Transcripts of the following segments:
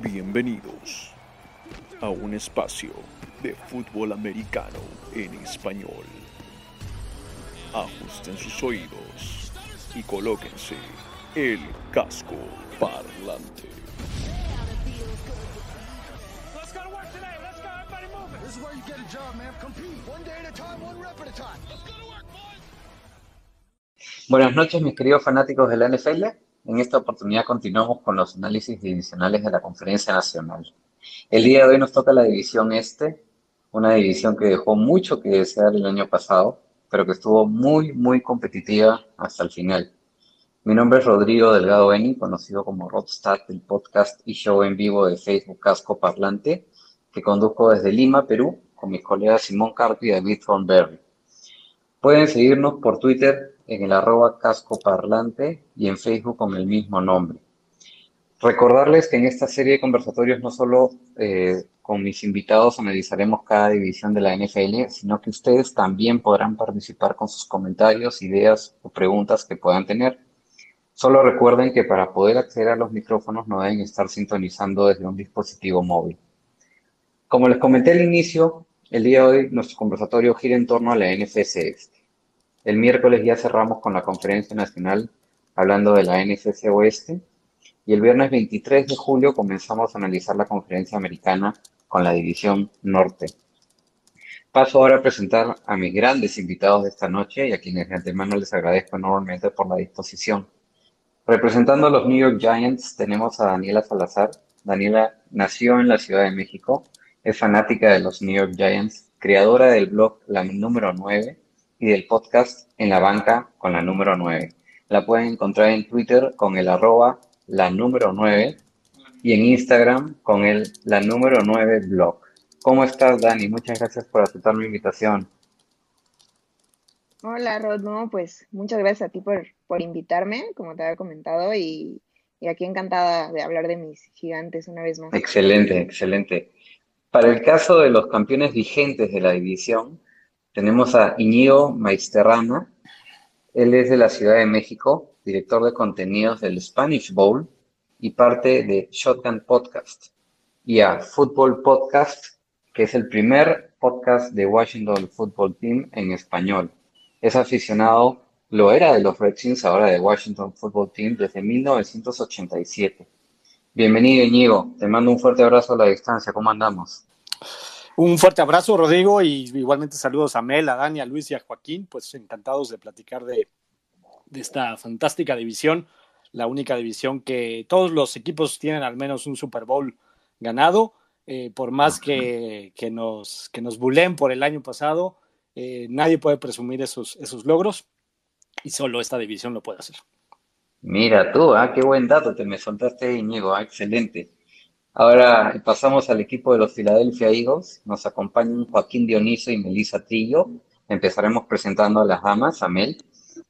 Bienvenidos a un espacio de fútbol americano en español. Ajusten sus oídos y colóquense el casco parlante. Buenas noches, mis queridos fanáticos de la NFL. En esta oportunidad continuamos con los análisis divisionales de la Conferencia Nacional. El día de hoy nos toca la división este, una división que dejó mucho que desear el año pasado, pero que estuvo muy, muy competitiva hasta el final. Mi nombre es Rodrigo Delgado Beni, conocido como Rodstat, el podcast y show en vivo de Facebook Casco Parlante, que conduzco desde Lima, Perú, con mis colegas Simón Carpi y David Thornberry. Pueden seguirnos por Twitter en el arroba casco parlante y en Facebook con el mismo nombre. Recordarles que en esta serie de conversatorios no solo eh, con mis invitados analizaremos cada división de la NFL, sino que ustedes también podrán participar con sus comentarios, ideas o preguntas que puedan tener. Solo recuerden que para poder acceder a los micrófonos no deben estar sintonizando desde un dispositivo móvil. Como les comenté al inicio, el día de hoy nuestro conversatorio gira en torno a la NFC Este. El miércoles ya cerramos con la conferencia nacional hablando de la NFC Oeste y el viernes 23 de julio comenzamos a analizar la conferencia americana con la división norte. Paso ahora a presentar a mis grandes invitados de esta noche y a quienes de antemano les agradezco enormemente por la disposición. Representando a los New York Giants tenemos a Daniela Salazar. Daniela nació en la Ciudad de México, es fanática de los New York Giants, creadora del blog La Número 9 y del podcast En la Banca con la número 9. La pueden encontrar en Twitter con el arroba la número 9 y en Instagram con el la número 9 blog. ¿Cómo estás, Dani? Muchas gracias por aceptar mi invitación. Hola, Rod. No, pues muchas gracias a ti por, por invitarme, como te había comentado, y, y aquí encantada de hablar de mis gigantes una vez más. Excelente, excelente. Para el caso de los campeones vigentes de la división, tenemos a Iñigo Maisterrana. Él es de la Ciudad de México, director de contenidos del Spanish Bowl y parte de Shotgun Podcast. Y a Football Podcast, que es el primer podcast de Washington Football Team en español. Es aficionado, lo era de los Redskins, ahora de Washington Football Team desde 1987. Bienvenido, Iñigo. Te mando un fuerte abrazo a la distancia. ¿Cómo andamos? Un fuerte abrazo, Rodrigo, y igualmente saludos a Mel, a Dani, a Luis y a Joaquín, pues encantados de platicar de, esta fantástica división, la única división que todos los equipos tienen al menos un Super Bowl ganado, eh, por más que, nos, que nos bulen por el año pasado, eh, nadie puede presumir esos, esos logros y solo esta división lo puede hacer. Mira tú, ah, qué buen dato te me soltaste, Íñigo, ah, excelente. Ahora pasamos al equipo de los Philadelphia Eagles. Nos acompañan Joaquín Dioniso y Melissa Trillo. Empezaremos presentando a las damas, a Mel.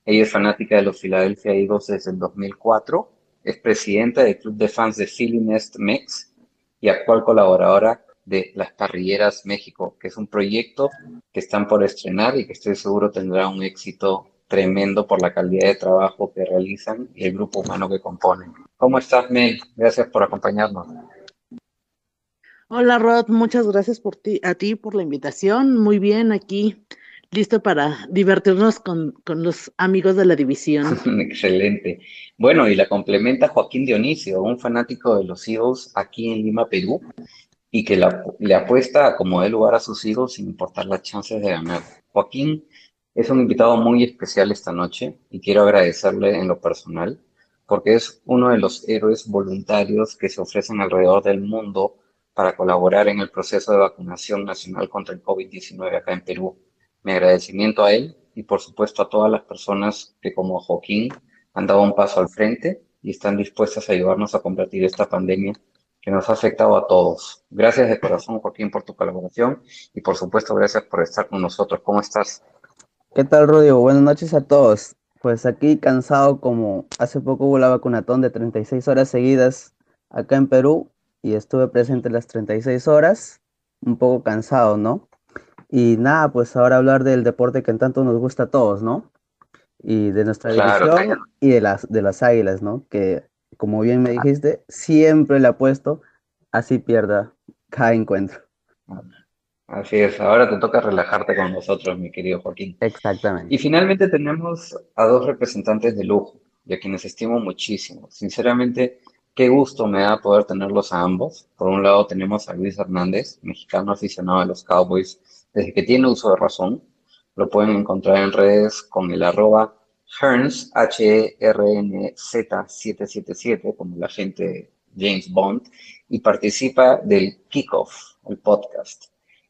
Ella es fanática de los Philadelphia Eagles desde el 2004. Es presidenta del Club de Fans de Philly Nest Mex y actual colaboradora de Las Parrilleras México, que es un proyecto que están por estrenar y que estoy seguro tendrá un éxito tremendo por la calidad de trabajo que realizan y el grupo humano que componen. ¿Cómo estás, Mel? Gracias por acompañarnos. Hola Rod, muchas gracias por ti, a ti por la invitación. Muy bien, aquí listo para divertirnos con, los amigos de la división. Excelente. Bueno, y la complementa Joaquín Dionisio, un fanático de los Eagles aquí en Lima, Perú, y que le apuesta a como lugar a sus Eagles sin importar las chances de ganar. Joaquín es un invitado muy especial esta noche y quiero agradecerle en lo personal porque es uno de los héroes voluntarios que se ofrecen alrededor del mundo para colaborar en el proceso de vacunación nacional contra el COVID-19 acá en Perú. Mi agradecimiento a él y por supuesto a todas las personas que como Joaquín han dado un paso al frente y están dispuestas a ayudarnos a combatir esta pandemia que nos ha afectado a todos. Gracias de corazón, Joaquín, por tu colaboración y por supuesto gracias por estar con nosotros. ¿Cómo estás? ¿Qué tal, Rodrigo? Buenas noches a todos. Pues aquí cansado como hace poco hubo la vacunatón de 36 horas seguidas acá en Perú y estuve presente las 36 horas, un poco cansado, ¿no? Y nada, pues ahora hablar del deporte que en tanto nos gusta a todos, ¿no? Y de nuestra división y de las, de las águilas, ¿no? Que, como bien me dijiste, siempre le apuesto así pierda cada encuentro. Así es, ahora te toca relajarte con nosotros, mi querido Joaquín. Exactamente. Y finalmente tenemos a dos representantes de lujo, a quienes estimo muchísimo. Sinceramente, qué gusto me da poder tenerlos a ambos. Por un lado tenemos a Luis Hernández, mexicano aficionado a los Cowboys desde que tiene uso de razón. Lo pueden encontrar en redes con el arroba Herns, H-E-R-N-Z-777, como la gente James Bond, y participa del Kickoff, el podcast.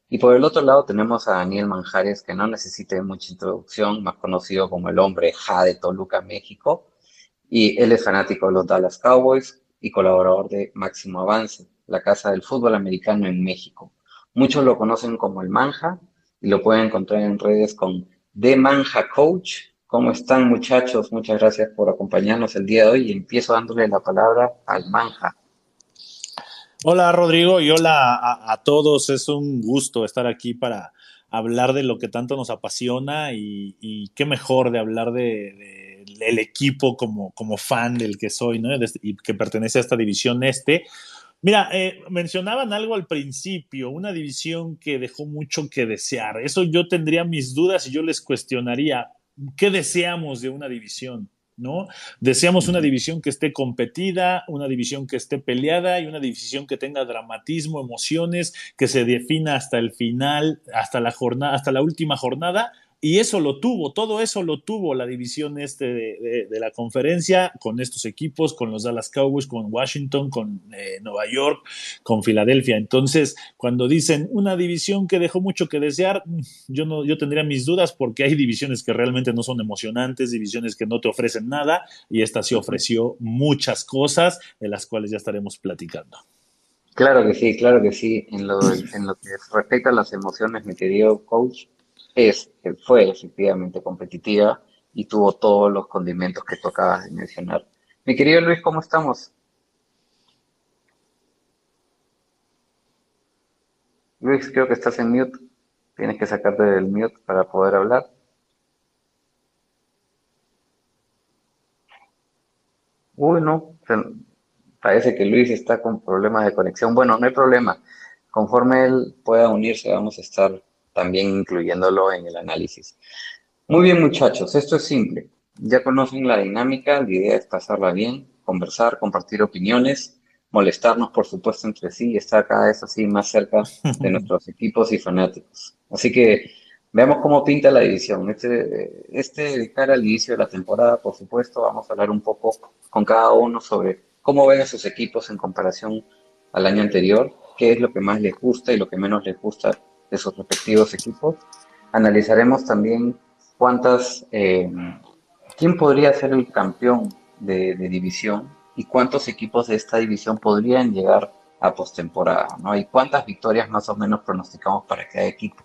Y por el otro lado tenemos a Daniel Manjares, que no necesita mucha introducción, más conocido como el hombre Ja de Toluca, México. Y él es fanático de los Dallas Cowboys y colaborador de Máximo Avance, la casa del fútbol americano en México. Muchos lo conocen como el Manja y lo pueden encontrar en redes con The Manja Coach. ¿Cómo están muchachos? Muchas gracias por acompañarnos el día de hoy y empiezo dándole la palabra al Manja. Hola Rodrigo y hola a, todos. Es un gusto estar aquí para hablar de lo que tanto nos apasiona y, qué mejor de hablar de, del equipo como, como fan del que soy ¿no? Este, y que pertenece a esta división este. Mira, eh, mencionaban algo al principio, una división que dejó mucho que desear. Eso yo tendría mis dudas y yo les cuestionaría, ¿qué deseamos de una división? ¿no? Deseamos una división que esté competida, una división que esté peleada y una división que tenga dramatismo, emociones, que se defina hasta el final, hasta la jornada, hasta la última jornada y eso lo tuvo, todo eso lo tuvo la división este de, la conferencia con estos equipos, con los Dallas Cowboys, con Washington, con eh, Nueva York, con Filadelfia. Entonces, cuando dicen una división que dejó mucho que desear, mm, yo, no, yo tendría mis dudas porque hay divisiones que realmente no son emocionantes, divisiones que no te ofrecen nada y esta sí ofreció muchas cosas de las cuales ya estaremos platicando. Claro que sí, claro que sí. En lo, en lo que respecta a las emociones, mi querido coach, es, fue efectivamente competitiva y tuvo todos los condimentos que tú acabas de mencionar. Mi querido Luis, ¿cómo estamos? Luis, creo que estás en mute. Tienes que sacarte del mute para poder hablar. Uy, no. Parece que Luis está con problemas de conexión. Bueno, no hay problema. Conforme él pueda unirse, vamos a estar también incluyéndolo en el análisis. Muy bien muchachos, esto es simple. Ya conocen la dinámica, la idea es pasarla bien, conversar, compartir opiniones, molestarnos por supuesto entre sí y estar cada vez así más cerca de nuestros equipos y fanáticos. Así que veamos cómo pinta la división. Este, este de cara al inicio de la temporada, por supuesto, vamos a hablar un poco con cada uno sobre cómo ven a sus equipos en comparación al año anterior, qué es lo que más les gusta y lo que menos les gusta de sus respectivos equipos. Analizaremos también cuántas, eh, quién podría ser el campeón de, división y cuántos equipos de esta división podrían llegar a postemporada, ¿no? Y cuántas victorias más o menos pronosticamos para cada equipo.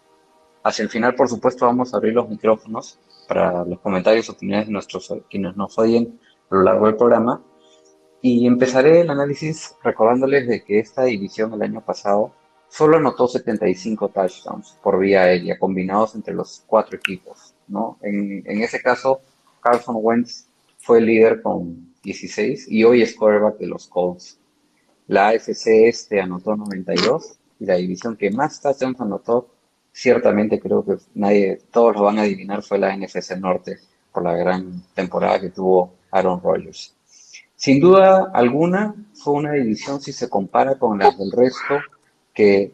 Hacia el final, por supuesto, vamos a abrir los micrófonos para los comentarios, opiniones de nuestros quienes nos oyen a lo largo del programa. Y empezaré el análisis recordándoles de que esta división el año pasado solo anotó 75 touchdowns por vía aérea, combinados entre los cuatro equipos. ¿no? En, ese caso, Carson Wentz fue líder con 16 y hoy es quarterback de los Colts. La AFC este anotó 92 y la división que más touchdowns anotó, ciertamente creo que nadie, todos lo van a adivinar, fue la NFC Norte por la gran temporada que tuvo Aaron Rodgers. Sin duda alguna, fue una división si se compara con las del resto que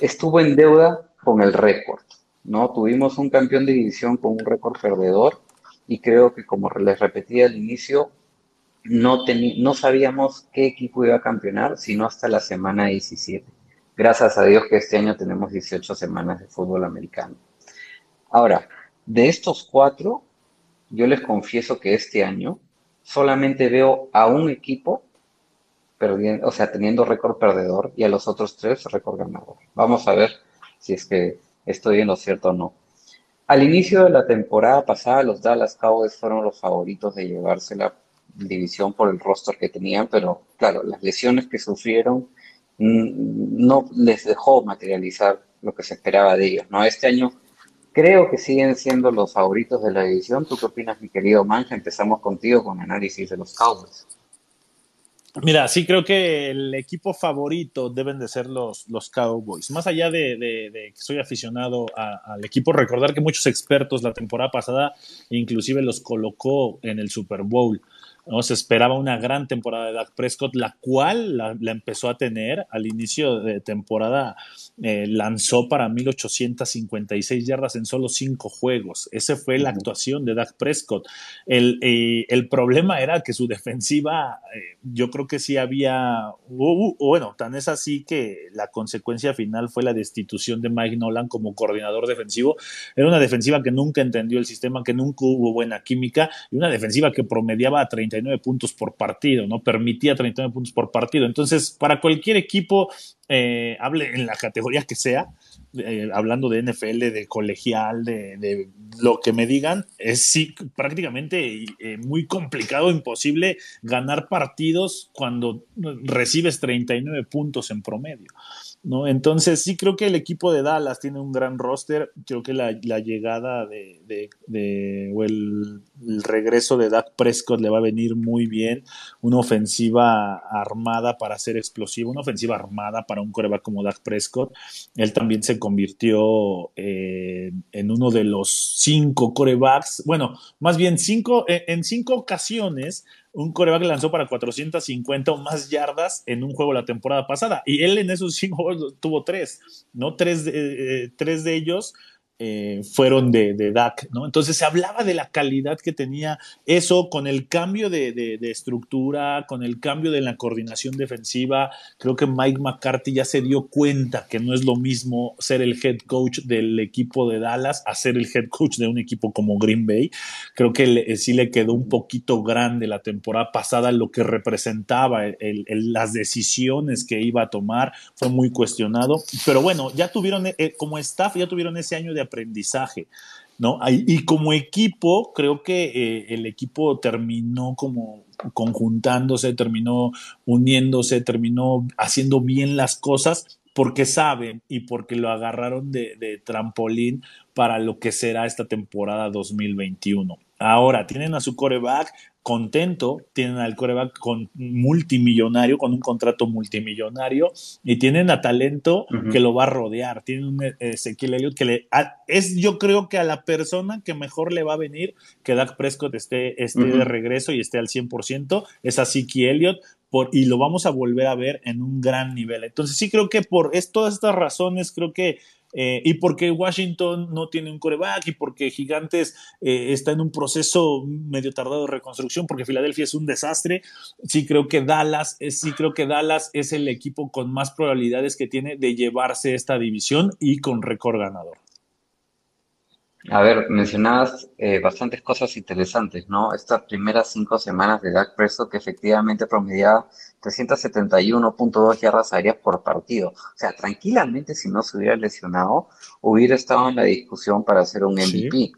estuvo en deuda con el récord, ¿no? Tuvimos un campeón de división con un récord perdedor y creo que como les repetí al inicio, no, no sabíamos qué equipo iba a campeonar, sino hasta la semana 17. Gracias a Dios que este año tenemos 18 semanas de fútbol americano. Ahora, de estos cuatro, yo les confieso que este año solamente veo a un equipo o sea, teniendo récord perdedor y a los otros tres récord ganador. Vamos a ver si es que estoy en lo cierto o no. Al inicio de la temporada pasada, los Dallas Cowboys fueron los favoritos de llevarse la división por el roster que tenían, pero claro, las lesiones que sufrieron mm, no les dejó materializar lo que se esperaba de ellos. ¿no? Este año creo que siguen siendo los favoritos de la división. ¿Tú qué opinas, mi querido Manja? Empezamos contigo con análisis de los Cowboys. Mira, sí creo que el equipo favorito deben de ser los, los Cowboys. Más allá de, que soy aficionado al equipo, recordar que muchos expertos la temporada pasada inclusive los colocó en el Super Bowl. ¿No? Se esperaba una gran temporada de Dak Prescott, la cual la, empezó a tener al inicio de temporada. Eh, lanzó para 1856 yardas en solo cinco juegos. Esa fue la actuación de Dak Prescott. El, eh, el problema era que su defensiva, eh, yo creo que sí había, bueno, tan es así que la consecuencia final fue la destitución de Mike Nolan como coordinador defensivo. Era una defensiva que nunca entendió el sistema, que nunca hubo buena química y una defensiva que promediaba a 30 puntos por partido, ¿no? Permitía 39 puntos por partido. Entonces, para cualquier equipo, eh, hable en la categoría que sea, eh, hablando de NFL, de colegial, de, lo que me digan, es sí, prácticamente eh, muy complicado, imposible ganar partidos cuando recibes 39 puntos en promedio. ¿no? Entonces sí creo que el equipo de Dallas tiene un gran roster, creo que la, llegada de, o el, regreso de Dak Prescott le va a venir muy bien, una ofensiva armada para ser explosiva, una ofensiva armada para un coreback como Dak Prescott, él también se convirtió eh, en uno de los cinco corebacks, bueno, más bien cinco, en cinco ocasiones un coreback lanzó para 450 o más yardas en un juego la temporada pasada. Y él en esos cinco tuvo tres, ¿no? Tres eh, tres de ellos eh, fueron de, de, DAC, ¿no? Entonces se hablaba de la calidad que tenía eso con el cambio de, estructura, con el cambio de la coordinación defensiva. Creo que Mike McCarthy ya se dio cuenta que no es lo mismo ser el head coach del equipo de Dallas a ser el head coach de un equipo como Green Bay. Creo que sí le quedó un poquito grande la temporada pasada lo que representaba las decisiones que iba a tomar. Fue muy cuestionado. Pero bueno, ya tuvieron, eh, como staff, ya tuvieron ese año de aprendizaje. ¿no? Y como equipo, creo que eh, el equipo terminó como conjuntándose, terminó uniéndose, terminó haciendo bien las cosas porque saben y porque lo agarraron de, de trampolín para lo que será esta temporada 2021. Ahora, tienen a su coreback contento, tienen al coreback con multimillonario, con un contrato multimillonario, y tienen a talento que lo va a rodear. Tienen un Ezequiel Elliott que le es, yo creo que a la persona que mejor le va a venir que Dak Prescott esté, esté de regreso y esté al 100%, es a Zeke Elliott, por, y lo vamos a volver a ver en un gran nivel. Entonces sí creo que por es, todas estas razones, creo que eh, y porque Washington no tiene un coreback y porque Gigantes eh, está en un proceso medio tardado de reconstrucción, porque Filadelfia es un desastre. Sí creo que Dallas, es, sí creo que Dallas es el equipo con más probabilidades que tiene de llevarse esta división y con récord ganador. A ver, mencionabas eh, bastantes cosas interesantes, ¿no? Estas primeras cinco semanas de Dak Prescott que efectivamente promediaba 371.2 yardas aéreas por partido. O sea, tranquilamente si no se hubiera lesionado, hubiera estado en la discusión para hacer un MVP.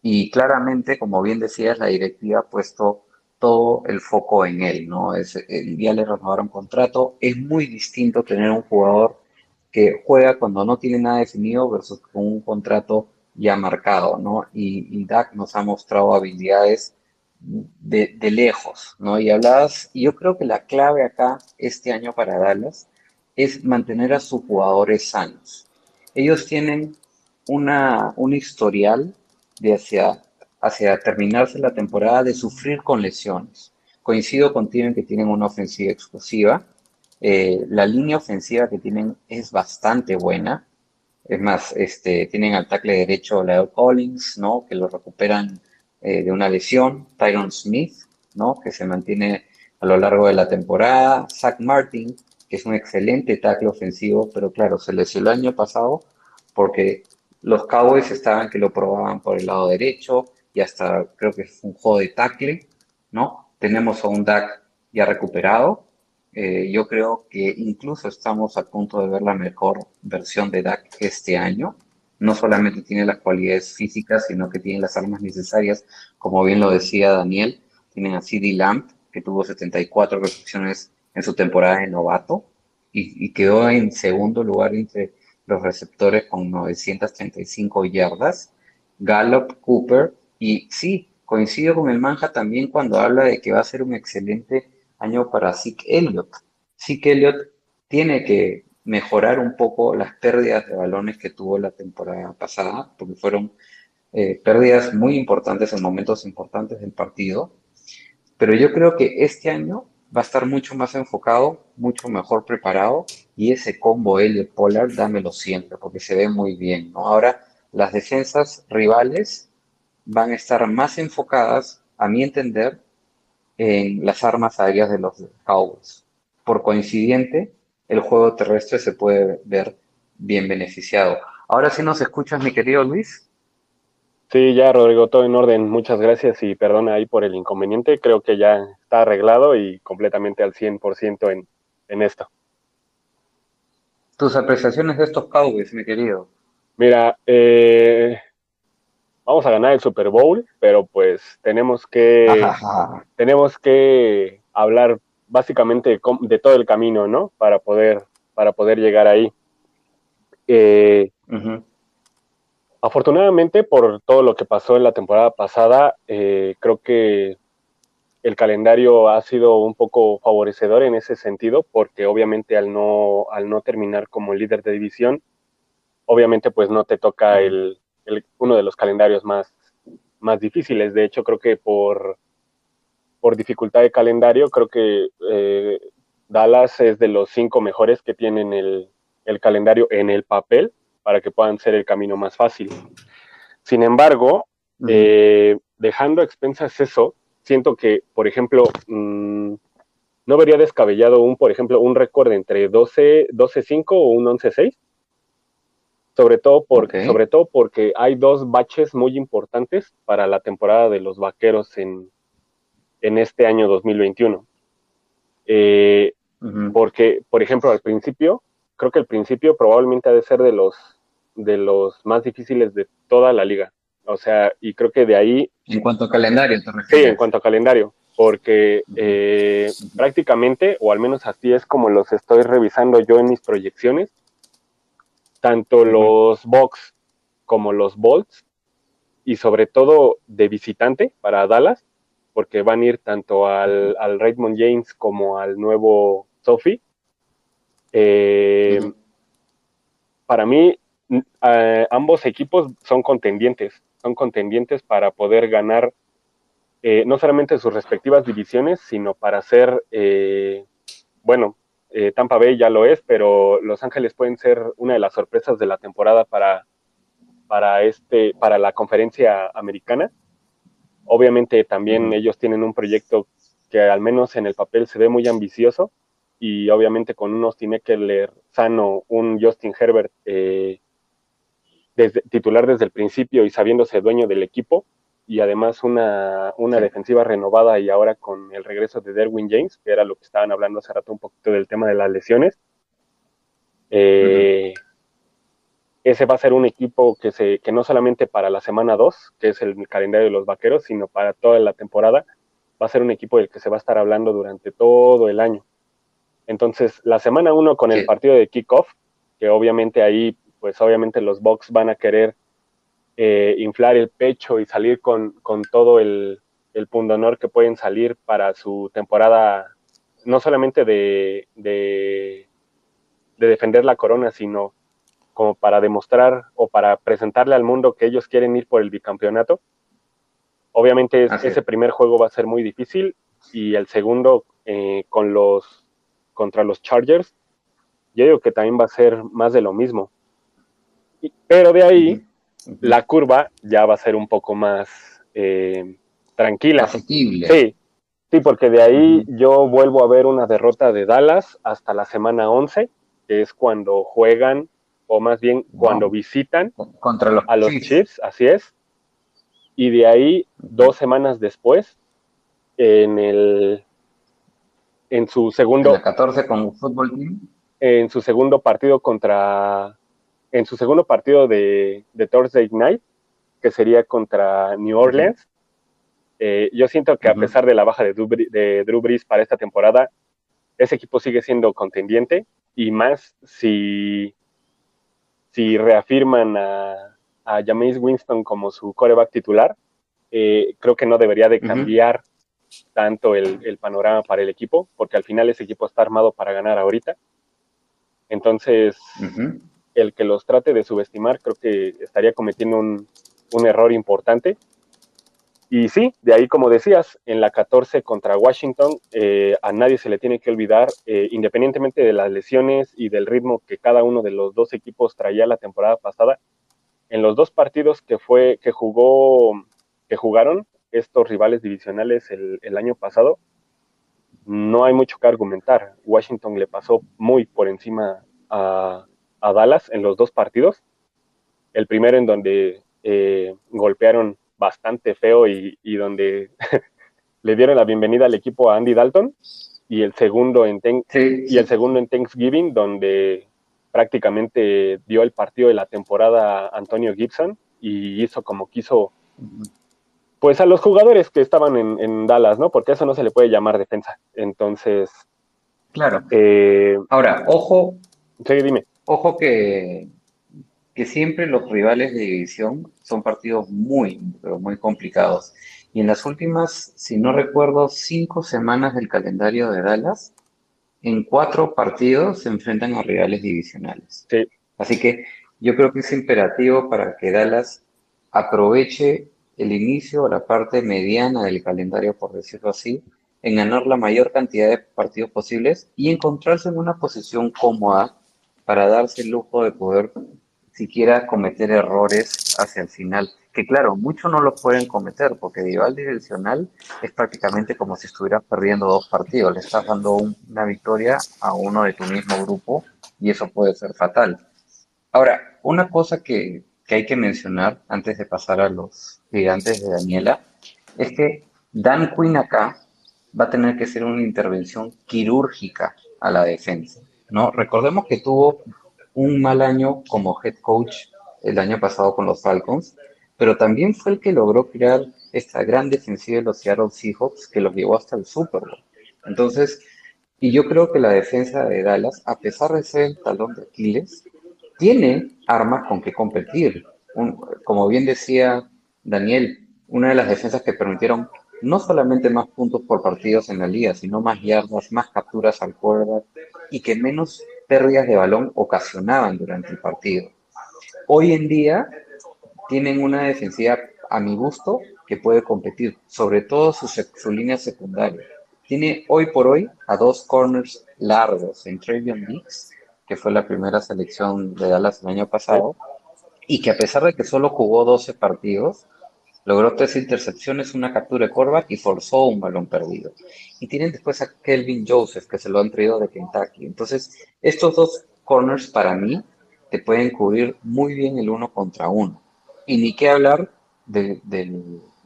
Y claramente, como bien decías, la directiva ha puesto todo el foco en él, ¿no? Es, el día le renovaron contrato. Es muy distinto tener un jugador que juega cuando no tiene nada definido versus con un contrato ya marcado, ¿no? Y, y Dak nos ha mostrado habilidades de, lejos, ¿no? Y hablabas, y yo creo que la clave acá este año para Dallas es mantener a sus jugadores sanos. Ellos tienen una, un historial de hacia, hacia terminarse la temporada de sufrir con lesiones. Coincido contigo en que tienen una ofensiva explosiva. Eh, la línea ofensiva que tienen es bastante buena. Es más, este, tienen al tackle derecho Leo Collins, ¿no? Que lo recuperan eh, de una lesión. Tyron Smith, ¿no? Que se mantiene a lo largo de la temporada. Zach Martin, que es un excelente tackle ofensivo, pero claro, se lesionó el año pasado porque los Cowboys estaban que lo probaban por el lado derecho y hasta creo que fue un juego de tackle, ¿no? Tenemos a un Dak ya recuperado, eh, yo creo que incluso estamos a punto de ver la mejor versión de Dak este año. No solamente tiene las cualidades físicas, sino que tiene las armas necesarias, como bien lo decía Daniel. Tienen a CD Lamp, que tuvo 74 recepciones en su temporada de novato y, y quedó en segundo lugar entre los receptores con 935 yardas. Gallup, Cooper, y sí, coincido con el Manja también cuando habla de que va a ser un excelente año para Zeke Elliott. Zeke Elliott tiene que mejorar un poco las pérdidas de balones que tuvo la temporada pasada, porque fueron eh, pérdidas muy importantes en momentos importantes del partido. Pero yo creo que este año va a estar mucho más enfocado, mucho mejor preparado y ese combo L Polar dámelo siempre porque se ve muy bien, ¿no? Ahora las defensas rivales van a estar más enfocadas, a mi entender, en las armas aéreas de los Cowboys. Por coincidente, el juego terrestre se puede ver bien beneficiado. Ahora sí nos escuchas, mi querido Luis. Sí, ya Rodrigo, todo en orden. Muchas gracias y perdona ahí por el inconveniente. Creo que ya está arreglado y completamente al 100% en, en esto. Tus apreciaciones de estos Cowboys, mi querido. Mira, eh, vamos a ganar el Super Bowl, pero pues tenemos que tenemos que hablar básicamente de todo el camino, ¿no? Para poder para poder llegar ahí. Eh, Afortunadamente, por todo lo que pasó en la temporada pasada, eh, creo que el calendario ha sido un poco favorecedor en ese sentido, porque obviamente al no, al no terminar como líder de división, obviamente pues no te toca el, uno de los calendarios más, más difíciles. De hecho, creo que por, por dificultad de calendario, creo que eh, Dallas es de los cinco mejores que tienen el, el calendario en el papel para que puedan ser el camino más fácil. Sin embargo, eh, dejando a expensas eso, siento que, por ejemplo, mm, no vería descabellado un, por ejemplo, un récord entre 12, 12-5 o un 11-6. Sobre todo, porque, sobre todo porque hay dos baches muy importantes para la temporada de los vaqueros en, en este año 2021. Eh, porque, por ejemplo, al principio creo que el principio probablemente ha de ser de los, de los más difíciles de toda la liga. O sea, y creo que de ahí... En cuanto a calendario, ¿te refieres? Sí, en cuanto a calendario, porque eh, prácticamente, o al menos así es como los estoy revisando yo en mis proyecciones, tanto los Bucks como los Bolts, y sobre todo de visitante para Dallas, porque van a ir tanto al, al Raymond James como al nuevo Sophie, eh, para mí, eh, ambos equipos son contendientes, son contendientes para poder ganar eh, no solamente sus respectivas divisiones, sino para ser, bueno, Tampa Bay ya lo es, pero Los Ángeles pueden ser una de las sorpresas de la temporada para, para, este, para la conferencia americana. Obviamente también ellos tienen un proyecto que al menos en el papel se ve muy ambicioso, y obviamente con un Austin Eckler sano, un Justin Herbert eh, desde, titular desde el principio y sabiéndose dueño del equipo, y además una, una defensiva renovada y ahora con el regreso de Derwin James, que era lo que estaban hablando hace rato un poquito del tema de las lesiones. Eh, ese va a ser un equipo que, se, que no solamente para la semana 2, que es el calendario de los vaqueros, sino para toda la temporada, va a ser un equipo del que se va a estar hablando durante todo el año. Entonces, la semana uno con el partido de kickoff, que obviamente ahí, pues obviamente los Bucks van a querer eh, inflar el pecho y salir con, todo el, el pundonor que pueden salir para su temporada, no solamente de, de, defender la corona, sino como para demostrar o para presentarle al mundo que ellos quieren ir por el bicampeonato. Obviamente ese primer juego va a ser muy difícil y el segundo eh, con los contra los Chargers, yo digo que también va a ser más de lo mismo. pero de ahí, la curva ya va a ser un poco más eh, tranquila. Sí, sí, porque de ahí yo vuelvo a ver una derrota de Dallas hasta la semana 11, que es cuando juegan, o más bien cuando visitan contra los a los Chiefs, así es. Y de ahí, dos semanas después, en el en su segundo... 14 con fútbol team. En su segundo partido contra... En su segundo partido de, Thursday Night, que sería contra New Orleans. Eh, yo siento que a pesar de la baja de Drew, de Drew Brees para esta temporada, ese equipo sigue siendo contendiente y más si, si reafirman a, a Jameis Winston como su coreback titular, eh, creo que no debería de cambiar tanto el, panorama para el equipo, porque al final ese equipo está armado para ganar ahorita. Entonces, el que los trate de subestimar creo que estaría cometiendo un, un error importante. Y sí, de ahí, como decías, en la 14 contra Washington, eh, a nadie se le tiene que olvidar, eh, independientemente de las lesiones y del ritmo que cada uno de los dos equipos traía la temporada pasada, en los dos partidos que fue que jugó, que jugaron estos rivales divisionales el, año pasado, no hay mucho que argumentar. Washington le pasó muy por encima a, a Dallas en los dos partidos. El primero en donde eh, golpearon bastante feo y, donde le dieron la bienvenida al equipo a Andy Dalton y el segundo en y el segundo en Thanksgiving donde prácticamente dio el partido de la temporada a Antonio Gibson y hizo como quiso pues a los jugadores que estaban en, Dallas, ¿no? Porque eso no se le puede llamar defensa. Entonces. Claro. Eh, Ahora, ojo. Sí, dime. Ojo que que siempre los rivales de división son partidos muy, pero muy complicados. Y en las últimas, si no recuerdo, cinco semanas del calendario de Dallas, en cuatro partidos se enfrentan a rivales divisionales. Así que yo creo que es imperativo para que Dallas aproveche el inicio o la parte mediana del calendario, por decirlo así, en ganar la mayor cantidad de partidos posibles y encontrarse en una posición cómoda para darse el lujo de poder siquiera cometer errores hacia el final. Que claro, muchos no los pueden cometer, porque rival direccional es prácticamente como si estuvieras perdiendo dos partidos. Le estás dando una victoria a uno de tu mismo grupo y eso puede ser fatal. Ahora, una cosa que, que hay que mencionar antes de pasar a los gigantes de Daniela es que Dan Quinn acá va a tener que hacer una intervención quirúrgica a la defensa. ¿no? Recordemos que tuvo un mal año como head coach el año pasado con los Falcons, pero también fue el que logró crear esta gran defensiva de los Seattle Seahawks que los llevó hasta el Super Bowl. Entonces, y yo creo que la defensa de Dallas, a pesar de ser el talón de Aquiles, tiene armas con que competir. como bien decía Daniel, una de las defensas que permitieron no solamente más puntos por partidos en la liga, sino más yardas, más capturas al quarterback y que menos pérdidas de balón ocasionaban durante el partido. Hoy en día tienen una defensiva a mi gusto que puede competir, sobre todo su, su línea secundaria. Tiene hoy por hoy a dos corners largos en Travion Diggs, que fue la primera selección de Dallas el año pasado, y que a pesar de que solo jugó 12 partidos, Logró tres intercepciones, una captura de quarterback y forzó un balón perdido. Y tienen después a Kelvin Joseph, que se lo han traído de Kentucky. Entonces, estos dos corners para mí te pueden cubrir muy bien el uno contra uno. Y ni qué hablar del,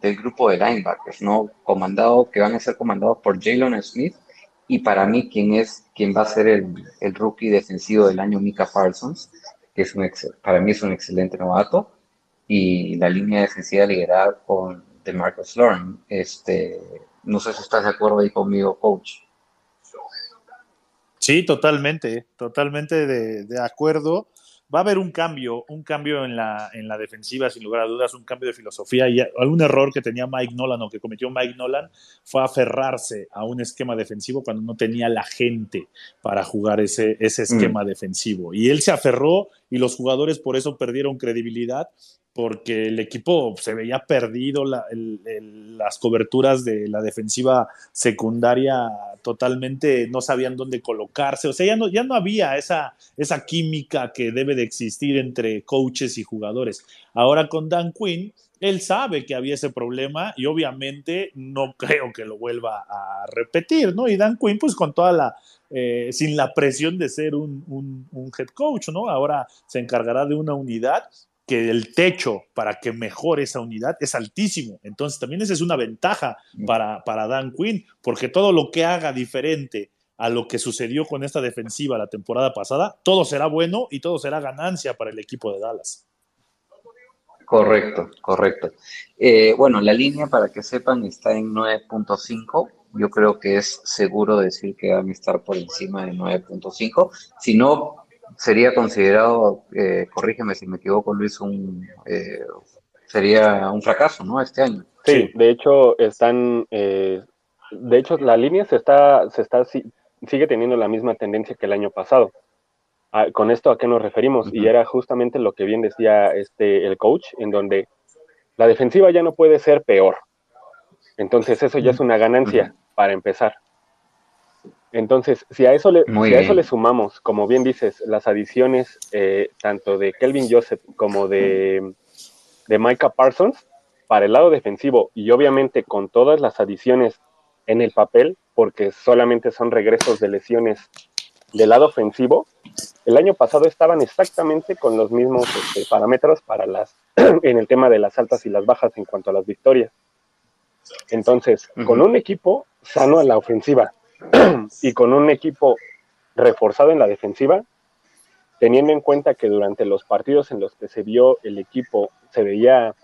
grupo de linebackers, ¿no? Comandado, que van a ser comandados por Jalen Smith y para mí quien es quien va a ser el, el rookie defensivo del año Mika Parsons, que es un para mí es un excelente novato y la línea defensiva liderada con Marcus Lawrence. Este, no sé si estás de acuerdo ahí conmigo, coach. Sí, totalmente, totalmente de, acuerdo. Va a haber un cambio, un cambio en la, en la defensiva, sin lugar a dudas, un cambio de filosofía. Y algún error que tenía Mike Nolan o que cometió Mike Nolan fue aferrarse a un esquema defensivo cuando no tenía la gente para jugar ese, ese esquema mm. defensivo. Y él se aferró y los jugadores por eso perdieron credibilidad porque el equipo se veía perdido, las coberturas de la defensiva secundaria totalmente no sabían dónde colocarse, o sea, ya no, ya no había esa, esa química que debe de existir entre coaches y jugadores. Ahora con Dan Quinn, él sabe que había ese problema y obviamente no creo que lo vuelva a repetir, ¿no? Y Dan Quinn, pues con toda la, eh, sin la presión de ser un, un, head coach, ¿no? Ahora se encargará de una unidad que el techo para que mejore esa unidad es altísimo. Entonces también esa es una ventaja para, para Dan Quinn, porque todo lo que haga diferente a lo que sucedió con esta defensiva la temporada pasada, todo será bueno y todo será ganancia para el equipo de Dallas. Correcto, correcto. Eh, bueno, la línea, para que sepan, está en 9.5. Yo creo que es seguro decir que van a estar por encima de 9.5. Si no, sería considerado, eh, corrígeme si me equivoco Luis, un, eh, sería un fracaso, ¿no? Este año. Sí, de hecho están, eh, de hecho, la línea se está, se está, sigue teniendo la misma tendencia que el año pasado. Ah, con esto a qué nos referimos y era justamente lo que bien decía este el coach en donde la defensiva ya no puede ser peor entonces eso ya es una ganancia para empezar entonces si a eso le a eso le sumamos como bien dices las adiciones eh, tanto de Kelvin Joseph como de de Micah Parsons para el lado defensivo y obviamente con todas las adiciones en el papel porque solamente son regresos de lesiones del lado ofensivo, el año pasado estaban exactamente con los mismos este, parámetros para las en el tema de las altas y las bajas en cuanto a las victorias. Entonces, con un equipo sano en la ofensiva y con un equipo reforzado en la defensiva, teniendo en cuenta que durante los partidos en los que se vio el equipo se veía,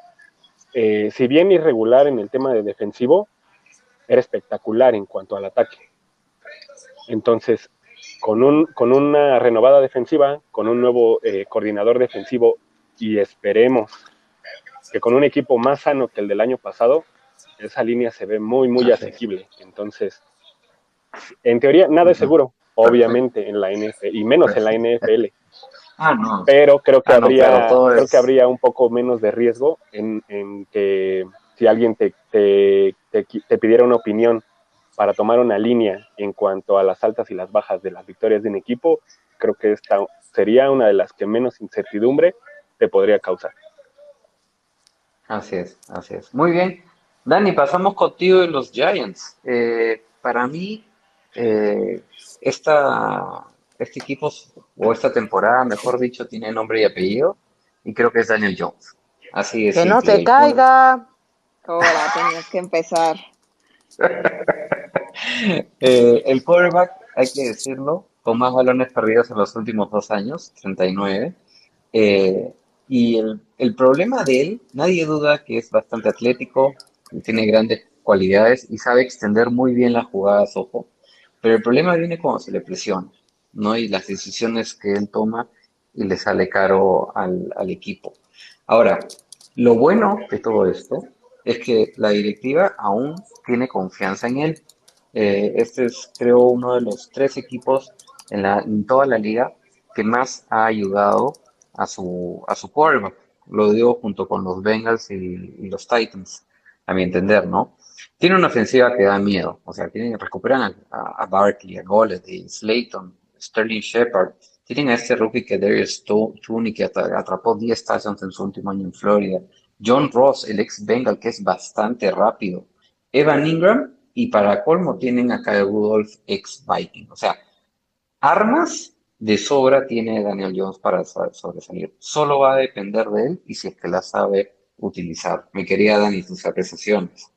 eh, si bien irregular en el tema de defensivo, era espectacular en cuanto al ataque. Entonces, con, un, con una renovada defensiva, con un nuevo eh, coordinador defensivo y esperemos que con un equipo más sano que el del año pasado, esa línea se ve muy, muy asequible. Entonces, en teoría, nada es seguro, obviamente, en la NFL, y menos en la NFL. Ah, no. Pero creo que, ah, habría, creo que habría un poco menos de riesgo en, en que si alguien te, te, te pidiera una opinión para tomar una línea en cuanto a las altas y las bajas de las victorias de un equipo, creo que esta sería una de las que menos incertidumbre te podría causar. Así es, así es. Muy bien. Dani, pasamos contigo de los Giants. Eh, para mí, eh, esta, este equipo, o esta temporada, mejor dicho, tiene nombre y apellido, y creo que es Daniel Jones. Así es. Que no te caiga. Ahora tenías que empezar. Eh, el quarterback, hay que decirlo, con más balones perdidos en los últimos dos años, 39. Eh, y el, el, problema de él, nadie duda que es bastante atlético, tiene grandes cualidades y sabe extender muy bien las jugadas, ojo. Pero el problema viene cuando se le presiona, ¿no? Y las decisiones que él toma y le sale caro al, al equipo. Ahora, lo bueno de todo esto es que la directiva aún tiene confianza en él. Eh, este es, creo, uno de los tres equipos en, la, en toda la liga que más ha ayudado a su, a su quarterback. Lo digo junto con los Bengals y, los Titans, a mi entender, ¿no? Tiene una ofensiva que da miedo. O sea, tienen, recuperan a, a Barkley, a Golladay, Slayton, Sterling Shepard. Tienen a este rookie que Darius Tooney, que atrapó 10 touchdowns en su último año en Florida. John Ross, el ex Bengal, que es bastante rápido. Evan Ingram, y para colmo tienen a Kyle Rudolph, ex Viking. O sea, armas de sobra tiene Daniel Jones para sobresalir. Solo va a depender de él y si es que la sabe utilizar. Me quería Dani tus apreciaciones.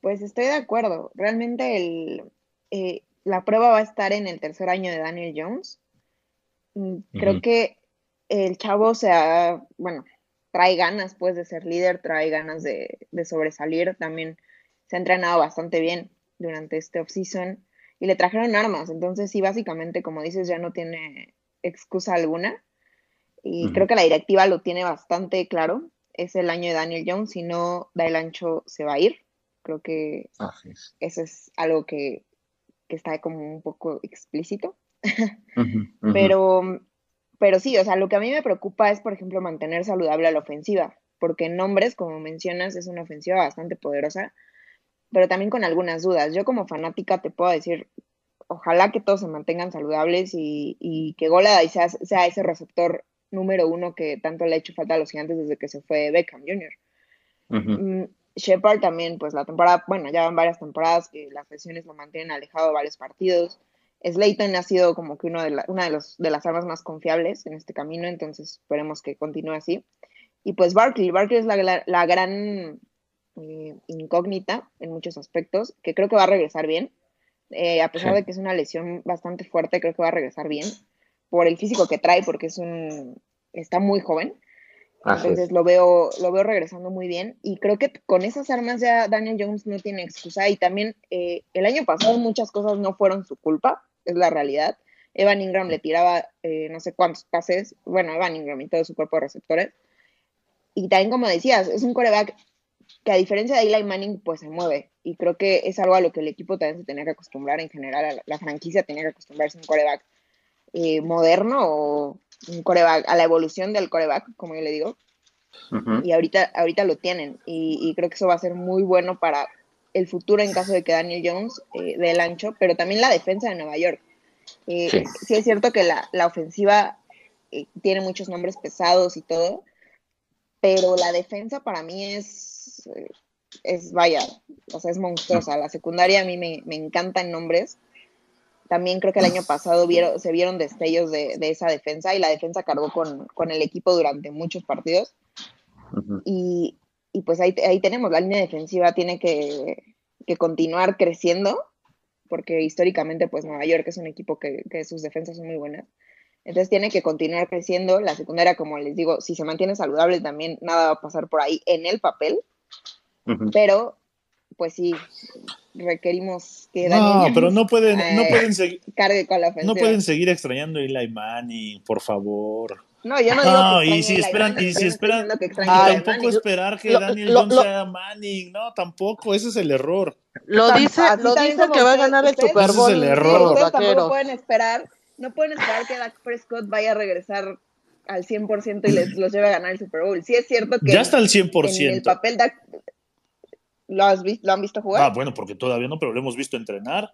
Pues estoy de acuerdo. Realmente el, eh, la prueba va a estar en el tercer año de Daniel Jones. Mm, creo que el chavo se ha, bueno, trae ganas pues de ser líder, trae ganas de, sobresalir, también se ha entrenado bastante bien durante este off-season y le trajeron armas, entonces sí, básicamente, como dices, ya no tiene excusa alguna. Y creo que la directiva lo tiene bastante claro, es el año de Daniel Jones, si no da el ancho se va a ir, creo que eso es algo que, está como un poco explícito, pero pero sí, o sea, lo que a mí me preocupa es, por ejemplo, mantener saludable a la ofensiva, porque en nombres, como mencionas, es una ofensiva bastante poderosa, pero también con algunas dudas. Yo como fanática te puedo decir, ojalá que todos se mantengan saludables y, que Gola sea, sea ese receptor número uno que tanto le ha hecho falta a los gigantes desde que se fue Beckham Jr. Shepard también, pues la temporada, bueno, ya van varias temporadas que las lesiones lo mantienen alejado de varios partidos. Slayton ha sido como que uno de una de, los, de las armas más confiables en este camino, entonces esperemos que continúe así. Y pues Barkley, Barkley es la, la, gran eh, incógnita en muchos aspectos, que creo que va a regresar bien. Eh, a pesar de que es una lesión bastante fuerte, creo que va a regresar bien por el físico que trae, porque es un está muy joven. Entonces lo veo, lo veo regresando muy bien. Y creo que con esas armas ya Daniel Jones no tiene excusa. Y también eh, el año pasado muchas cosas no fueron su culpa es la realidad. Evan Ingram le tiraba eh, no sé cuántos pases, bueno, Evan Ingram y todo su cuerpo de receptores. Y también, como decías, es un coreback que a diferencia de Eli Manning, pues se mueve. y creo que es algo a lo que el equipo también se tenía que acostumbrar en general, la, franquicia tenía que acostumbrarse a un coreback eh, moderno o un coreback, a la evolución del coreback, como yo le digo. Y ahorita, ahorita lo tienen y, creo que eso va a ser muy bueno para el futuro en caso de que Daniel Jones eh, dé el ancho, pero también la defensa de Nueva York. Eh, sí. es cierto que la, la ofensiva eh, tiene muchos nombres pesados y todo, pero la defensa para mí es, es vaya, o sea, es monstruosa. La secundaria a mí me, me encantan nombres. También creo que el año pasado vieron, se vieron destellos de, esa defensa y la defensa cargó con, el equipo durante muchos partidos. y, pues ahí, ahí tenemos, la línea defensiva tiene que, continuar creciendo, porque históricamente pues Nueva York es un equipo que, que sus defensas son muy buenas. Entonces tiene que continuar creciendo. La secundaria, como les digo, si se mantiene saludable también nada va a pasar por ahí en el papel. Pero, pues sí, requerimos que Daniel No, pero no pueden, no pueden seguir. Cargue con la No pueden seguir extrañando a Eli Manning, por favor. No, yo no digo no, y si esperan, y si esperan, tampoco esperar que Daniel Jones sea Manning, no, tampoco, ese es el error. Lo dice, lo dice que va a ganar el Super Bowl. Ese es el error. tampoco pueden esperar no pueden esperar que Dak Prescott vaya a regresar al 100% y les los lleve a ganar el Super Bowl. Sí es cierto que ya está al 100%. En el papel Dak ¿Lo, has visto, ¿Lo han visto jugar? Ah, bueno, porque todavía no, pero lo hemos visto entrenar.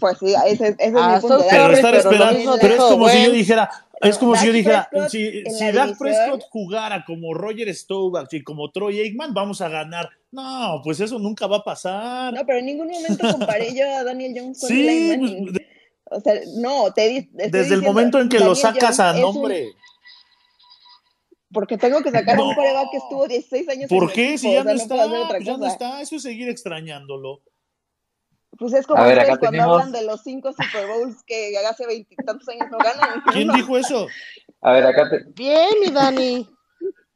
Pues sí, ese, ese es mi ah, punto. Pero, estar esperando, pero es como si yo dijera, es como si yo dijera, si, si Dak Prescott jugara como Roger Staubach y como Troy Aikman, vamos a ganar. No, pues eso nunca va a pasar. No, pero en ningún momento comparé yo a Daniel Jones con sí, pues, o sea, no, te Desde el momento en que lo sacas a nombre. Porque tengo que sacar a un coreback que estuvo 16 años. ¿Por qué? si ya no, está, ya no está, eso es seguir extrañándolo. Pues es como cuando hablan de los cinco Super Bowls que hace veintitantos años no ganan. ¿Quién dijo eso? A ver, acá te... Bien, mi Dani.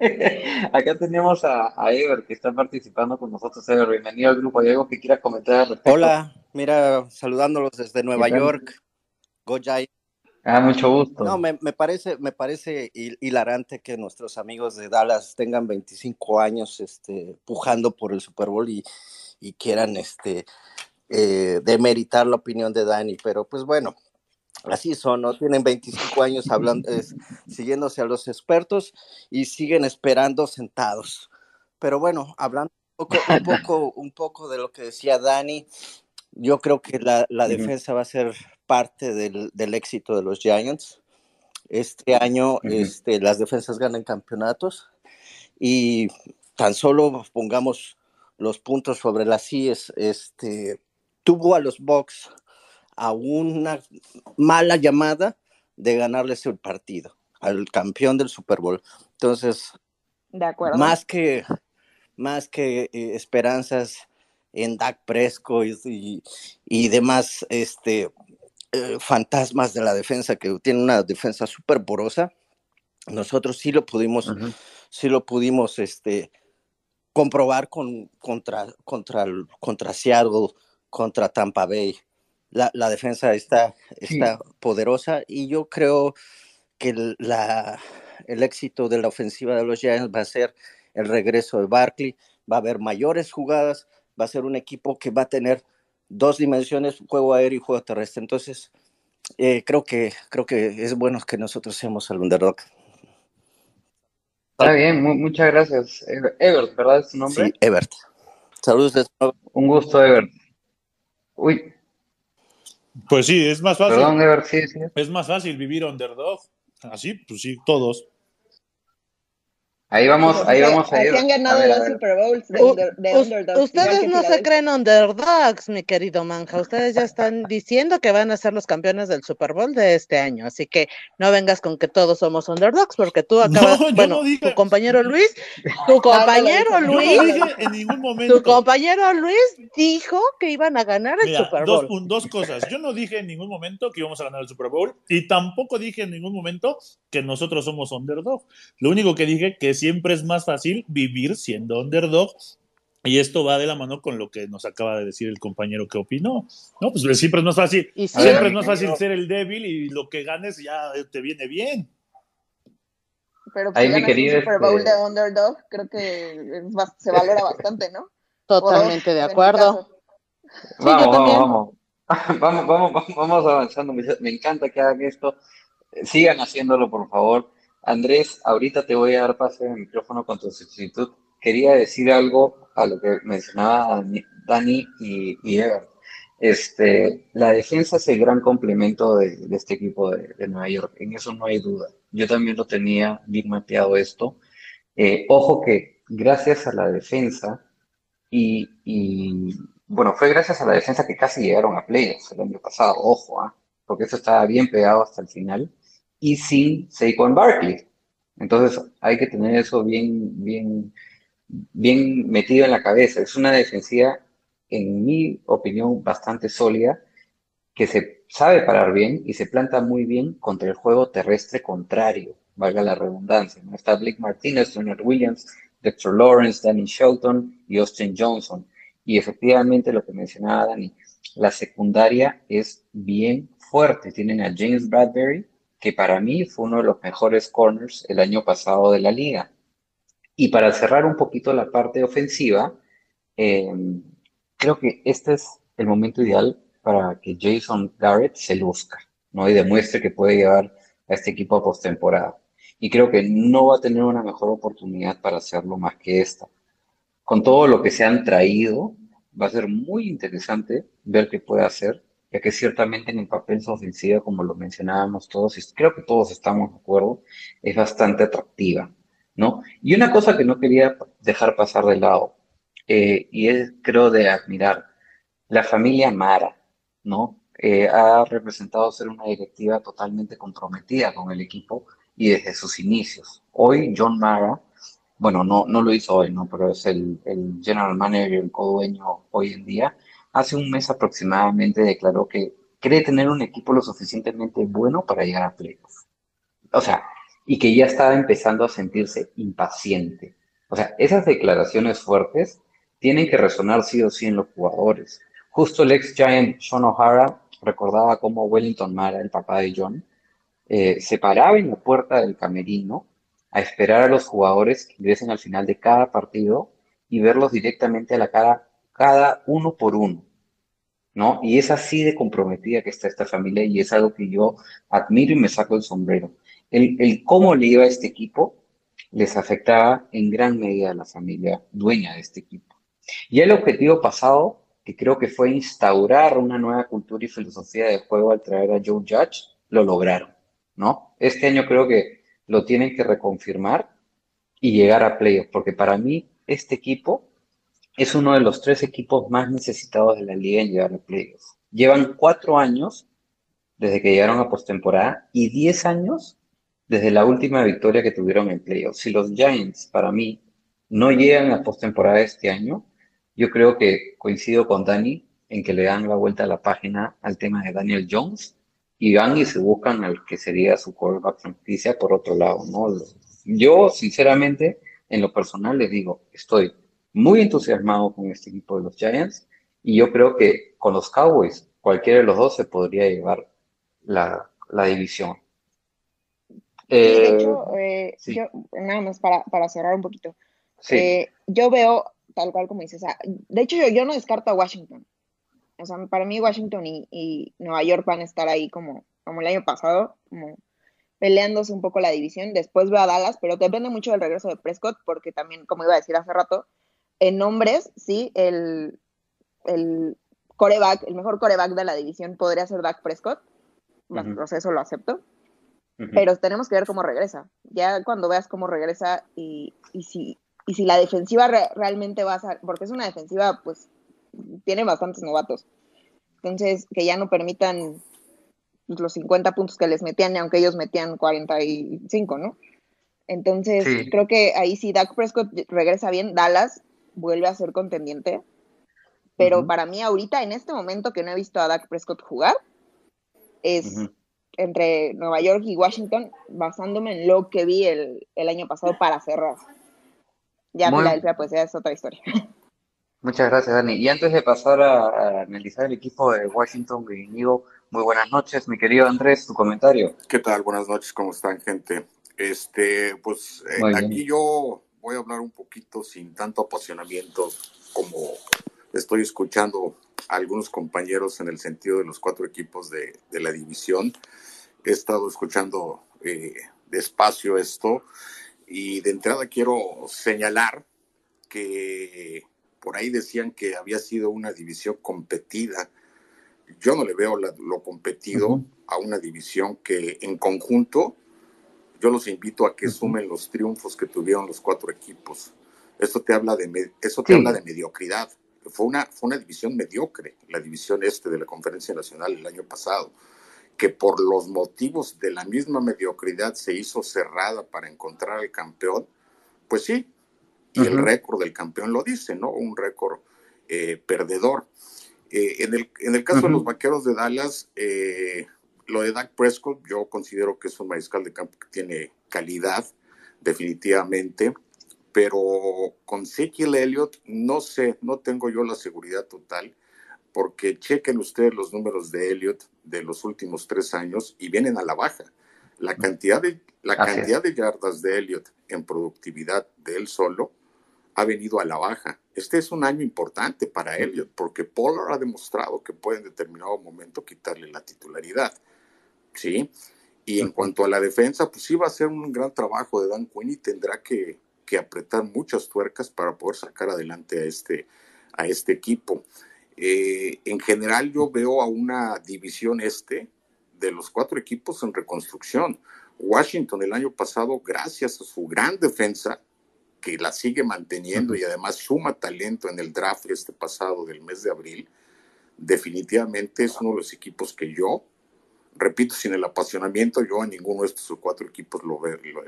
acá tenemos a, a, Ever que está participando con nosotros. Ever, bienvenido al grupo. ¿Hay algo que quieras comentar? Hola, mira, saludándolos desde Nueva York. Go Ah, mucho gusto. No, me, parece, me parece hilarante que nuestros amigos de Dallas tengan 25 años este, pujando por el Super Bowl y, quieran este, eh, demeritar la opinión de Dani, pero pues bueno, así son, ¿no? Tienen 25 años hablando, siguiéndose a los expertos y siguen esperando sentados. Pero bueno, hablando un poco, un poco, un poco de lo que decía Dani, yo creo que la, defensa va a ser parte del, éxito de los Giants. Este año este, las defensas ganan campeonatos y tan solo pongamos los puntos sobre las IES, este, tuvo a los Bucks a una mala llamada de ganarles el partido al campeón del Super Bowl. Entonces, más que más que eh, esperanzas en Dak Prescott y, y demás este, eh, fantasmas de la defensa, que tiene una defensa súper porosa, nosotros sí lo pudimos, sí lo pudimos este, comprobar con, contra, contra, contra Seattle, contra Tampa Bay. La, la defensa está, está poderosa y yo creo que el, la, el éxito de la ofensiva de los Giants va a ser el regreso de Barkley, va a haber mayores jugadas, va a ser un equipo que va a tener dos dimensiones, juego aéreo y juego terrestre. Entonces, eh, creo, que, creo que es bueno que nosotros seamos el underdog. Está bien, muchas gracias. Ebert, ¿verdad es tu nombre? Sí, Ebert. Saludos. Un gusto, Ebert. Uy. Pues sí, es más fácil. Perdón, Ebert, sí, sí. Es más fácil vivir underdog. Así, pues sí, todos. Ahí vamos, ahí vamos a ir. han ganado los Super Bowls de, Ustedes no se creen underdogs, mi querido Manja. Ustedes ya están diciendo que van a ser los campeones del Super Bowl de este año. Así que no vengas con que todos somos underdogs, porque tú acabas. bueno, tu compañero Luis, tu compañero Luis. en ningún momento. Tu compañero Luis dijo que iban a ganar el Super Bowl. Dos, dos cosas. Yo no dije en ningún momento que íbamos a ganar el Super Bowl y tampoco dije en ningún momento que nosotros somos underdog. Lo único que dije que siempre es más fácil vivir siendo underdog. Y esto va de la mano con lo que nos acaba de decir el compañero que opinó. No, pues siempre es más fácil, siempre es más fácil ser el débil y lo que ganes ya te viene bien. Pero pues, Ahí querido Super Bowl este de underdog, creo que se valora bastante, ¿no? Totalmente de acuerdo. vamos, vamos, vamos, vamos, vamos, avanzando. Me encanta que hagan esto. Sigan haciéndolo, por favor. Andrés, ahorita te voy a dar pase el micrófono con tu sustituto. Quería decir algo a lo que mencionaba Dani y, y Este, la defensa es el gran complemento de, este equipo de, Nueva York, en eso no hay duda. Yo también lo tenía bien mapeado esto. Eh, ojo que gracias a la defensa, y, bueno, fue gracias a la defensa que casi llegaron a playoffs el año pasado, ojo, ¿ah? porque eso estaba bien pegado hasta el final, y sin Saquon Barkley. Entonces hay que tener eso bien, bien, bien metido en la cabeza. Es una defensiva, en mi opinión, bastante sólida, que se sabe parar bien y se planta muy bien contra el juego terrestre contrario, valga la redundancia. ¿no? Está Blake Martinez, Leonard Williams, Dexter Lawrence, Danny Shelton y Austin Johnson. Y efectivamente lo que mencionaba Danny, la secundaria es bien fuerte. Tienen a James Bradbury, que para mí fue uno de los mejores corners el año pasado de la liga. Y para cerrar un poquito la parte ofensiva, em, creo que este es el momento ideal para que Jason Garrett se luzca, ¿no? Y demuestre que puede llevar a este equipo a postemporada. Y creo que no va a tener una mejor oportunidad para hacerlo más que esta. Con todo lo que se han traído, va a ser muy interesante ver qué puede hacer ya que ciertamente en el papel su ofensiva, como lo mencionábamos todos, y creo que todos estamos de acuerdo, es bastante atractiva, ¿no? Y una cosa que no quería dejar pasar de lado, eh, y es, creo, de admirar, la familia Mara, ¿no? Eh, ha representado ser una directiva totalmente comprometida con el equipo y desde sus inicios. Hoy John Mara, bueno, no, no lo hizo hoy, ¿no? Pero es el, el general manager, el co-dueño hoy en día, hace un mes aproximadamente declaró que cree tener un equipo lo suficientemente bueno para llegar a playoffs. O sea, y que ya estaba empezando a sentirse impaciente. O sea, esas declaraciones fuertes tienen que resonar sí o sí en los jugadores. Justo el ex Giant Sean O'Hara recordaba cómo Wellington Mara, el papá de John, eh, se paraba en la puerta del camerino a esperar a los jugadores que ingresen al final de cada partido y verlos directamente a la cara cada uno por uno, ¿no? Y es así de comprometida que está esta familia y es algo que yo admiro y me saco el sombrero. El, cómo le iba a este equipo les afectaba en gran medida a la familia dueña de este equipo. Y el objetivo pasado, que creo que fue instaurar una nueva cultura y filosofía de juego al traer a Joe Judge, lo lograron, ¿no? Este año creo que lo tienen que reconfirmar y llegar a playoffs, porque para mí este equipo es uno de los tres equipos más necesitados de la liga en llegar a playoffs. Llevan cuatro años desde que llegaron a postemporada y diez años desde la última victoria que tuvieron en playoffs. Si los Giants, para mí, no llegan a postemporada este año, yo creo que coincido con Dani en que le dan la vuelta a la página al tema de Daniel Jones y van y se buscan al que sería su quarterback franquicia por otro lado, ¿no? Yo, sinceramente, en lo personal les digo, estoy muy entusiasmado con este equipo de los Giants y yo creo que con los Cowboys cualquiera de los dos se podría llevar la, división. de eh, hecho, eh, yo, nada más para, cerrar un poquito. Eh, yo veo, tal cual como dices, de hecho yo, no descarto a Washington. O sea, para mí Washington y, Nueva York van a estar ahí como, como el año pasado, como peleándose un poco la división. Después veo a Dallas, pero depende mucho del regreso de Prescott, porque también, como iba a decir hace rato, en nombres, sí, el, el coreback, el mejor coreback de la división podría ser Dak Prescott. eso lo acepto. Pero tenemos que ver cómo regresa. Ya cuando veas cómo regresa y, y si, y si la defensiva realmente va a ser, porque es una defensiva, pues, tiene bastantes novatos. Entonces, que ya no permitan los 50 puntos que les metían, aunque ellos metían 45, ¿no? Entonces, creo que ahí si Dak Prescott regresa bien, Dallas vuelve a ser contendiente. Pero para mí ahorita, en este momento que no he visto a Dak Prescott jugar, es entre Nueva York y Washington, basándome en lo que vi el, año pasado para cerrar. Ya Filadelfia, pues ya es otra historia. Muchas gracias, Dani. Y antes de pasar a, analizar el equipo de Washington, digo muy buenas noches, mi querido Andrés, tu comentario. ¿Qué tal? Buenas noches, ¿cómo están, gente? Este, pues eh, aquí yo voy a hablar un poquito sin tanto apasionamiento como estoy escuchando algunos compañeros en el sentido de los cuatro equipos de, la división. He estado escuchando eh, despacio esto y de entrada quiero señalar que por ahí decían que había sido una división competida. Yo no le veo lo competido a una división que en conjunto yo los invito a que sumen los triunfos que tuvieron los cuatro equipos. Esto te habla de, eso te habla de mediocridad. Fue una, fue una división mediocre, la división este de la Conferencia Nacional el año pasado, que por los motivos de la misma mediocridad se hizo cerrada para encontrar al campeón. Pues sí, y el récord del campeón lo dice, ¿no? Un récord eh, perdedor. Eh, en, el, en el caso de los vaqueros de Dallas, eh, lo de Dak Prescott, yo considero que es un mariscal de campo que tiene calidad, definitivamente, pero con Ezekiel Elliott no sé, no tengo yo la seguridad total, porque chequen ustedes los números de Elliott de los últimos tres años y vienen a la baja. La cantidad de, la cantidad de yardas de Elliott en productividad de él solo ha venido a la baja. Este es un año importante para Elliott porque Pollard ha demostrado que puede en determinado momento quitarle la titularidad. ¿Sí? Y en cuanto a la defensa, pues sí va a ser un gran trabajo de Dan Quinn y tendrá que, apretar muchas tuercas para poder sacar adelante a este, a este equipo. Eh, en general yo veo a una división este de los cuatro equipos en reconstrucción. Washington el año pasado, gracias a su gran defensa, que la sigue manteniendo y además suma talento en el draft este pasado del mes de abril, definitivamente es uno de los equipos que yo repito, sin el apasionamiento, yo a ninguno de estos cuatro equipos lo,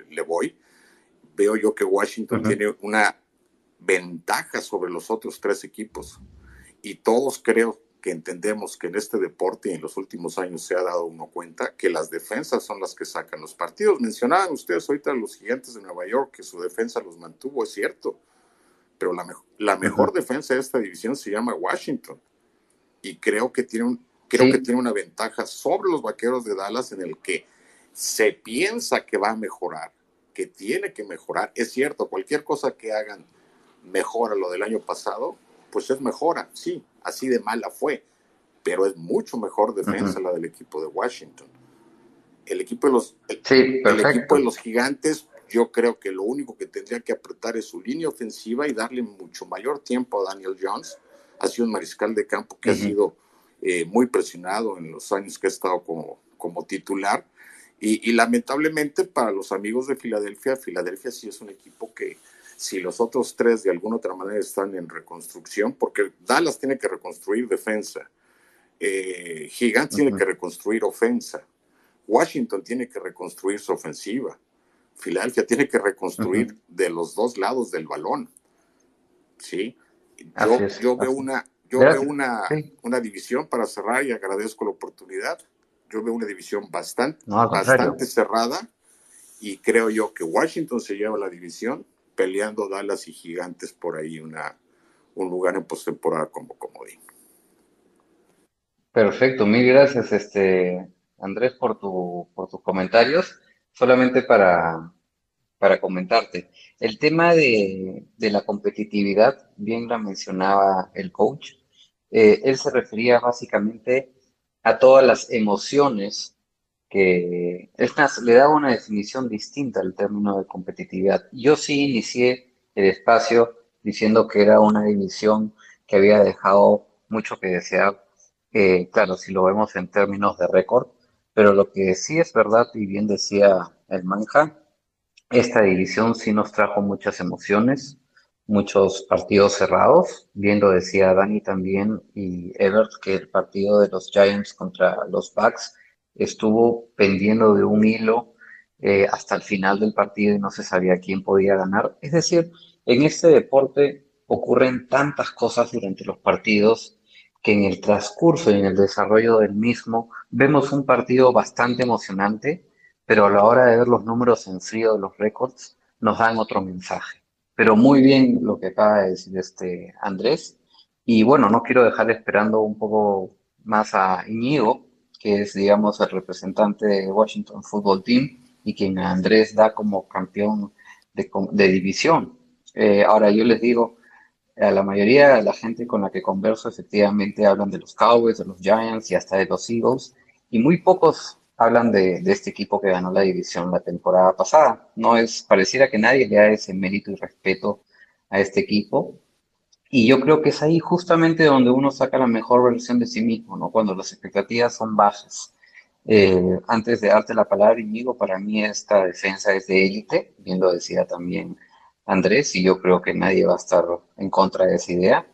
le voy. Veo yo que Washington tiene una ventaja sobre los otros tres equipos. Y todos creo que entendemos que en este deporte y en los últimos años se ha dado uno cuenta que las defensas son las que sacan los partidos. Mencionaban ustedes ahorita los gigantes de Nueva York que su defensa los mantuvo, es cierto, pero la, la mejor defensa de esta división se llama Washington. Y creo que tiene un, creo que tiene una ventaja sobre los vaqueros de Dallas en el que se piensa que va a mejorar, que tiene que mejorar. Es cierto, cualquier cosa que hagan mejora lo del año pasado, pues es mejora, sí, así de mala fue, pero es mucho mejor defensa la del equipo de Washington. El equipo de los, el equipo de los gigantes, yo creo que lo único que tendría que apretar es su línea ofensiva y darle mucho mayor tiempo a Daniel Jones. Ha sido un mariscal de campo que ha sido eh, muy presionado en los años que ha estado como, como titular. Y, lamentablemente para los amigos de Filadelfia, Filadelfia sí es un equipo que si los otros tres de alguna otra manera están en reconstrucción, porque Dallas tiene que reconstruir defensa, eh, Gigantes tiene que reconstruir ofensa, Washington tiene que reconstruir su ofensiva, Filadelfia tiene que reconstruir de los dos lados del balón. ¿sí? Yo, yo veo una, yo veo una, una división para cerrar y agradezco la oportunidad. Yo veo una división bastante, bastante cerrada y creo yo que Washington se lleva la división peleando Dallas y Gigantes por ahí una, un lugar en postemporada como comodín. Perfecto, mil gracias este Andrés por, tu, por tus comentarios. Solamente para, para comentarte. El tema de, de, la competitividad, bien la mencionaba el coach, eh, él se refería básicamente a todas las emociones que, es le daba una definición distinta al término de competitividad. Yo sí inicié el espacio diciendo que era una división que había dejado mucho que desear, eh, claro, si lo vemos en términos de récord, pero lo que sí es verdad, y bien decía el Manja, esta división sí nos trajo muchas emociones, muchos partidos cerrados. Bien lo decía Dani también y Evert que el partido de los Giants contra los Bucks estuvo pendiendo de un hilo eh, hasta el final del partido y no se sabía quién podía ganar. Es decir, en este deporte ocurren tantas cosas durante los partidos que en el transcurso y en el desarrollo del mismo vemos un partido bastante emocionante, pero a la hora de ver los números en frío de los récords nos dan otro mensaje pero muy bien lo que acaba de decir este Andrés. Y bueno, no quiero dejar esperando un poco más a Iñigo, que es, digamos, el representante de Washington Football Team y quien Andrés da como campeón de, división. Eh, ahora yo les digo, a la mayoría de la gente con la que converso efectivamente hablan de los Cowboys, de los Giants y hasta de los Eagles, y muy pocos hablan de, este equipo que ganó la división la temporada pasada. No es, pareciera que nadie le da ese mérito y respeto a este equipo. Y yo creo que es ahí justamente donde uno saca la mejor versión de sí mismo, ¿no? Cuando las expectativas son bajas. Eh, antes de darte la palabra, Inigo, para mí esta defensa es de élite, bien lo decía también Andrés, y yo creo que nadie va a estar en contra de esa idea.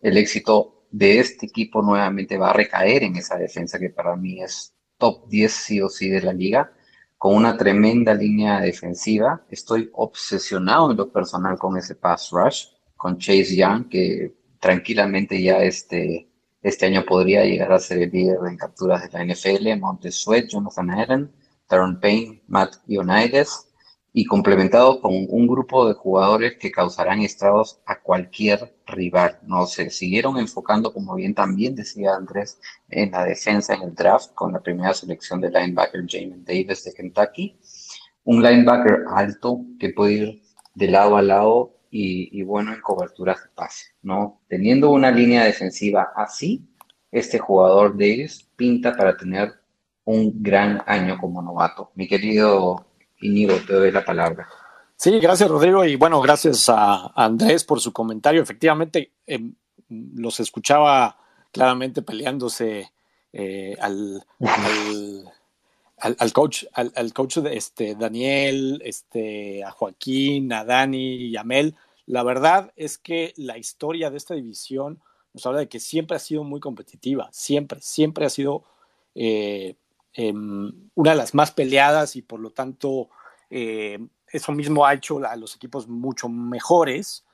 El éxito de este equipo nuevamente va a recaer en esa defensa que para mí es top 10 sí o sí de la liga, con una tremenda línea defensiva. Estoy obsesionado en lo personal con ese pass rush, con Chase Young, que tranquilamente ya este, este año podría llegar a ser el líder en capturas de la NFL, Montez Sweat, Jonathan Allen, Taron Payne, Matt Ioannidis, y complementado con un grupo de jugadores que causarán estragos a cualquier rival. No se siguieron enfocando, como bien también decía Andrés, en la defensa en el draft con la primera selección de linebacker Jamin Davis de Kentucky. Un linebacker alto que puede ir de lado a lado y, bueno en coberturas de pase. ¿no? Teniendo una línea defensiva así, este jugador Davis pinta para tener un gran año como novato. Mi querido Íñigo, te doy la palabra. Sí, gracias Rodrigo y bueno, gracias a Andrés por su comentario. Efectivamente, em, los escuchaba claramente peleándose eh, al, al, coach, al, coach de este, Daniel, este, a Joaquín, a Dani y a Mel. La verdad es que la historia de esta división nos habla de que siempre ha sido muy competitiva, siempre, siempre ha sido eh, Em, una de las más peleadas y por lo tanto eh, eso mismo ha hecho a los equipos mucho mejores.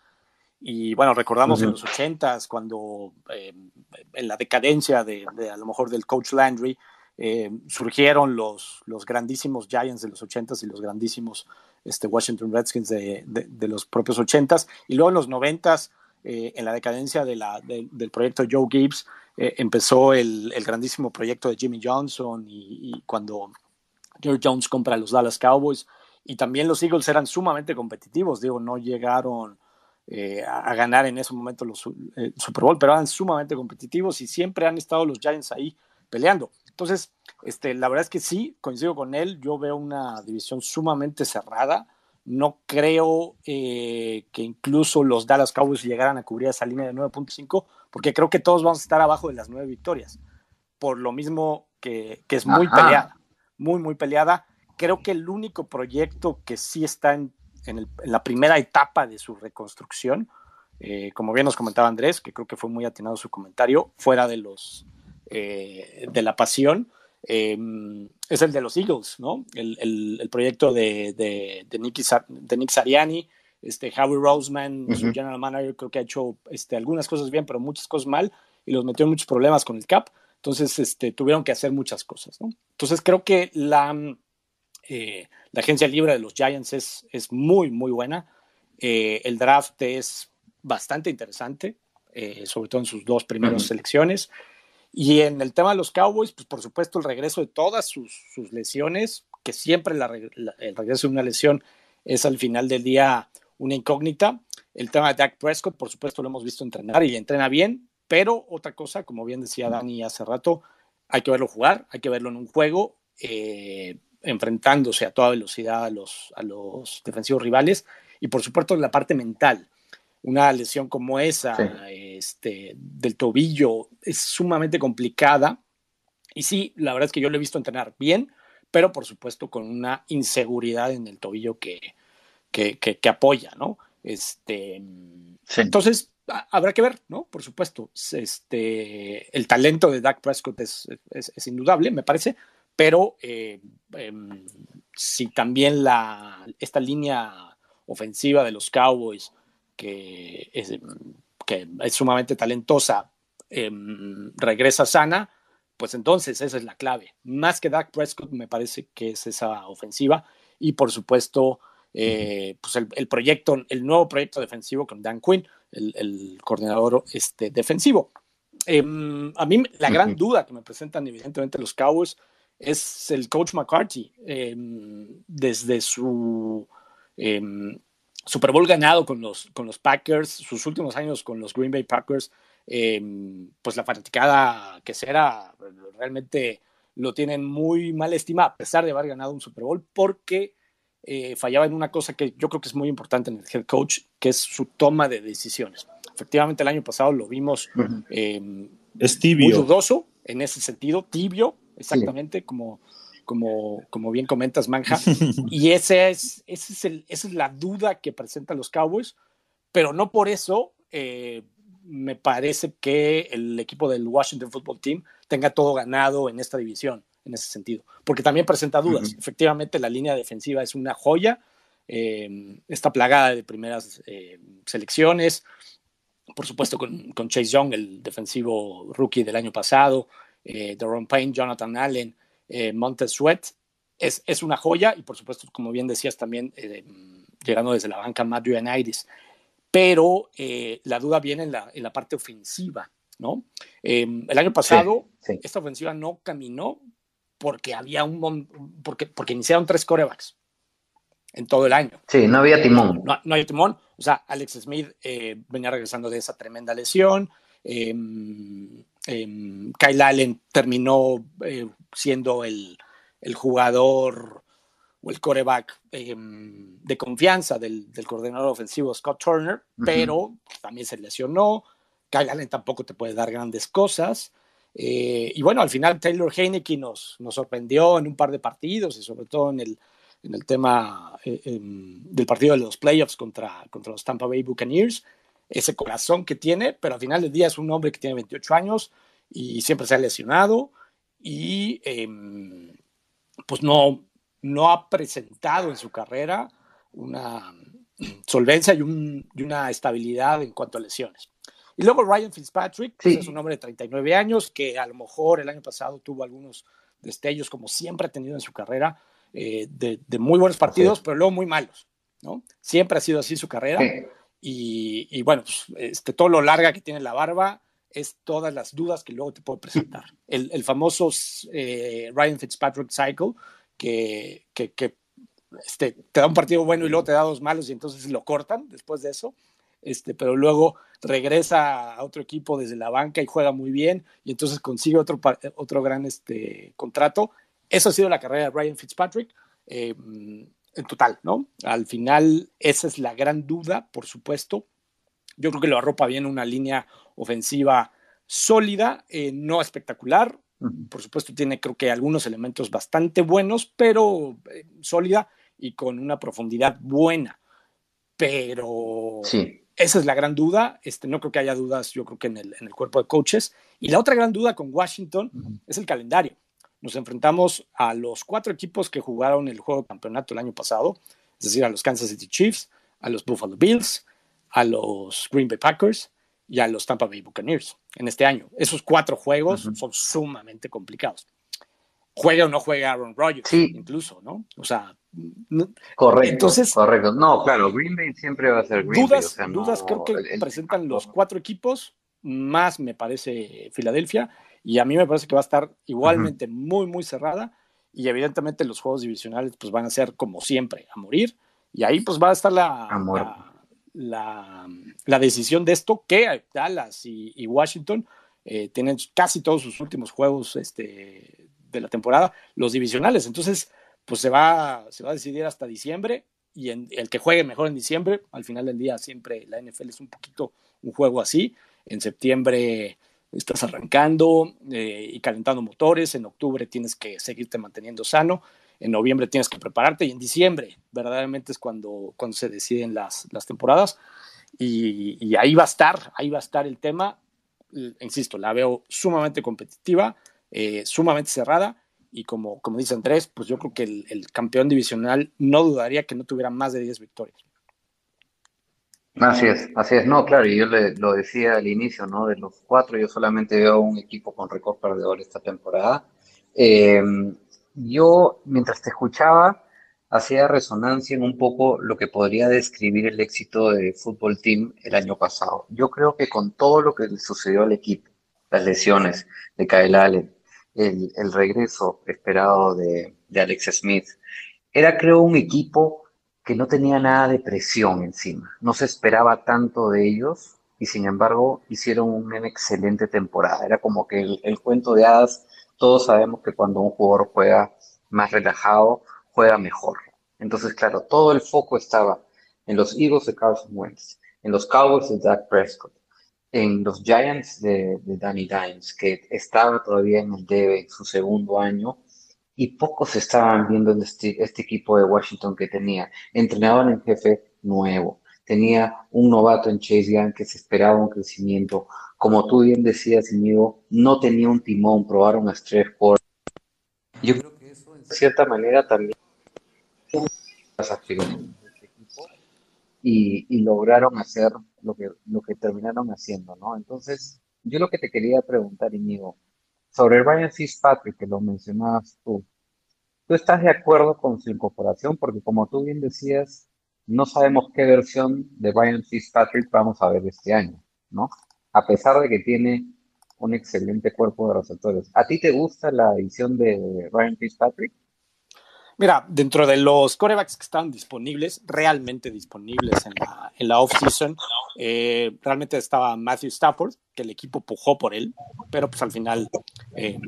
Y bueno, recordamos en los ochentas cuando em, en la decadencia de, a lo mejor del coach Landry em, surgieron los, los grandísimos Giants de los ochentas y los grandísimos este, Washington Redskins de, de, los propios ochentas. Y luego en los noventas, eh, en la decadencia de la, del proyecto Joe Gibbs, eh, empezó el, grandísimo proyecto de Jimmy Johnson y, cuando George Jones compra a los Dallas Cowboys y también los Eagles eran sumamente competitivos, digo, no llegaron eh, a, ganar en ese momento los eh, Super Bowl, pero eran sumamente competitivos y siempre han estado los Giants ahí peleando. Entonces, este, la verdad es que sí, coincido con él, yo veo una división sumamente cerrada. No creo que incluso los Dallas Cowboys llegaran a cubrir esa línea de 9.5, porque creo que todos vamos a estar abajo de las nueve victorias. Por lo mismo que, es muy peleada, muy, muy peleada. Creo que el único proyecto que sí está en, la primera etapa de su reconstrucción, eh, como bien nos comentaba Andrés, que creo que fue muy atinado su comentario, fuera de los eh, de la pasión, em, es el de los Eagles, ¿no? El, proyecto de, de, de, Nick Sariani, este, Howie Roseman, su general manager, creo que ha hecho este, algunas cosas bien, pero muchas cosas mal y los metió en muchos problemas con el cap. Entonces, este, tuvieron que hacer muchas cosas. ¿no? Entonces, creo que la, eh, la agencia libre de los Giants es, es muy, muy buena. Eh, el draft es bastante interesante, eh, sobre todo en sus dos primeras selecciones. Y en el tema de los Cowboys, pues por supuesto el regreso de todas sus, sus lesiones, que siempre el regreso de una lesión es al final del día una incógnita. El tema de Dak Prescott, por supuesto, lo hemos visto entrenar y entrena bien, pero otra cosa, como bien decía Dani hace rato, hay que verlo jugar, hay que verlo en un juego, eh, enfrentándose a toda velocidad a los, a los defensivos rivales y por supuesto la parte mental. Una lesión como esa este, del tobillo es sumamente complicada y sí, la verdad es que yo lo he visto entrenar bien, pero por supuesto con una inseguridad en el tobillo que, que, que, apoya, ¿no? Este, Entonces, habrá que ver, ¿no? Por supuesto, este, el talento de Dak Prescott es, es, indudable, me parece, pero eh, em, si también la, esta línea ofensiva de los Cowboys, que es, que es sumamente talentosa, em, regresa sana, pues entonces esa es la clave. Más que Dak Prescott, me parece que es esa ofensiva y por supuesto eh, pues el, proyecto, el nuevo proyecto defensivo con Dan Quinn, el, coordinador este, defensivo. Em, a mí la gran duda que me presentan evidentemente los Cowboys es el coach McCarthy. Em, desde su em, Super Bowl ganado con los, con los Packers, sus últimos años con los Green Bay Packers, pues la fanaticada que será realmente lo tienen muy mal estimado, a pesar de haber ganado un Super Bowl, porque eh, fallaba en una cosa que yo creo que es muy importante en el head coach, que es su toma de decisiones. Efectivamente, el año pasado lo vimos em, muy dudoso en ese sentido, tibio, exactamente, como, como, como bien comentas, Manja. y ese es, ese es el, esa es la duda que presentan los Cowboys, pero no por eso eh, me parece que el equipo del Washington Football Team tenga todo ganado en esta división, en ese sentido, porque también presenta dudas. Efectivamente, la línea defensiva es una joya, eh, está plagada de primeras eh, selecciones, por supuesto con, con, Chase Young, el defensivo rookie del año pasado, eh, Deron Payne, Jonathan Allen, eh, Montez Sweat, es, es, una joya y por supuesto, como bien decías también, eh, llegando desde la banca, Matthew Anides. Pero la duda viene en la, en la parte ofensiva, ¿no? Em, el año pasado, esta ofensiva no caminó porque había un porque, porque iniciaron tres corebacks en todo el año. Sí, no había timón. No, no había timón. O sea, Alex Smith eh, venía regresando de esa tremenda lesión. Eh, eh, Kyle Allen terminó eh, siendo el, el, jugador o el coreback de confianza del, del, coordinador ofensivo Scott Turner, uh -huh. pero también se lesionó. Kyle Allen tampoco te puede dar grandes cosas. Eh, y bueno, al final Taylor Heineke nos, nos, sorprendió en un par de partidos y sobre todo en el, en el tema eh, eh, del partido de los playoffs contra, contra los Tampa Bay Buccaneers, ese corazón que tiene, pero al final del día es un hombre que tiene 28 años y siempre se ha lesionado y eh, pues no, no ha presentado en su carrera una solvencia y, un, y una estabilidad en cuanto a lesiones. Y luego Ryan Fitzpatrick, sí. pues es un hombre de 39 años que a lo mejor el año pasado tuvo algunos destellos, como siempre ha tenido en su carrera, eh, de, de, muy buenos partidos, sí. pero luego muy malos. ¿no? Siempre ha sido así su carrera. Sí. Y, y, bueno, pues, este, todo lo larga que tiene la barba es todas las dudas que luego te puedo presentar. El, el famoso eh, Ryan Fitzpatrick Cycle, que, que, que este, te da un partido bueno y luego te da dos malos y entonces lo cortan después de eso este, pero luego regresa a otro equipo desde la banca y juega muy bien y entonces consigue otro, otro gran este, contrato. Eso ha sido la carrera de Ryan Fitzpatrick eh, en total, ¿no? Al final, esa es la gran duda, por supuesto. Yo creo que lo arropa bien una línea ofensiva sólida, eh, no espectacular. Por supuesto, tiene creo que algunos elementos bastante buenos, pero eh, sólida y con una profundidad buena. Pero sí. Esa es la gran duda. Este, no creo que haya dudas, yo creo que en el, en el cuerpo de coaches. Y la otra gran duda con Washington uh -huh. es el calendario. Nos enfrentamos a los cuatro equipos que jugaron el juego de campeonato el año pasado, es decir, a los Kansas City Chiefs, a los Buffalo Bills, a los Green Bay Packers y a los Tampa Bay Buccaneers en este año. Esos cuatro juegos uh -huh. son sumamente complicados. Juega o no juega Aaron Rodgers, sí. incluso, ¿no? O sea, Correcto, Entonces, correcto. No, claro, Green Bay siempre va a ser Green dudas, Bay. O sea, dudas no, creo que el, el, presentan los cuatro equipos, más me parece Filadelfia, y a mí me parece que va a estar igualmente uh -huh. muy, muy cerrada, y evidentemente los juegos divisionales pues van a ser como siempre, a morir, y ahí pues va a estar la, la, la, la, decisión de esto, que Dallas y, y Washington eh, tienen casi todos sus últimos juegos este, de la temporada, los divisionales, entonces pues se va, se va a decidir hasta diciembre y en, el que juegue mejor en diciembre, al final del día siempre la NFL es un poquito un juego así, en septiembre estás arrancando eh, y calentando motores, en octubre tienes que seguirte manteniendo sano, en noviembre tienes que prepararte y en diciembre verdaderamente es cuando, cuando se deciden las, las temporadas. Y, ahí va a estar, ahí va a estar el tema, insisto, la veo sumamente competitiva, eh, sumamente cerrada y como, como dice Andrés, pues yo creo que el, el, campeón divisional no dudaría que no tuviera más de 10 victorias. Así es, así es, no, claro, y yo le, lo decía al inicio, ¿no? De los cuatro, yo solamente veo un equipo con récord perdedor esta temporada. Eh, yo, mientras te escuchaba, hacía resonancia en un poco lo que podría describir el éxito de Fútbol Team el año pasado. Yo creo que con todo lo que le sucedió al equipo, las lesiones de Kyle Allen, el, regreso esperado de, de, Alex Smith. Era, creo, un equipo que no tenía nada de presión encima. No se esperaba tanto de ellos y sin embargo hicieron una excelente temporada. Era como que el, cuento de hadas, todos sabemos que cuando un jugador juega más relajado, juega mejor. Entonces, claro, todo el foco estaba en los Eagles de Carson Wentz, en los Cowboys de Dak Prescott, en los Giants de, Danny Dimes, que estaba todavía en el debe en su segundo año, y pocos estaban viendo este, este equipo de Washington que tenía. Entrenador en jefe nuevo, tenía un novato en Chase Young que se esperaba un crecimiento, como tú bien decías, amigo, no tenía un timón, probaron a Stretch Yo creo que eso, en cierta manera, también y, lograron hacer lo que, lo que terminaron haciendo, ¿no? Entonces, yo lo que te quería preguntar, Inigo, sobre Ryan Fitzpatrick, que lo mencionabas tú, ¿tú estás de acuerdo con su incorporación? Porque como tú bien decías, no sabemos qué versión de Ryan Fitzpatrick vamos a ver este año, ¿no? A pesar de que tiene un excelente cuerpo de receptores. ¿A ti te gusta la edición de Ryan Fitzpatrick? Mira, dentro de los corebacks que estaban disponibles, realmente disponibles en la, en la off-season, eh, realmente estaba Matthew Stafford, que el equipo pujó por él, pero pues al final eh,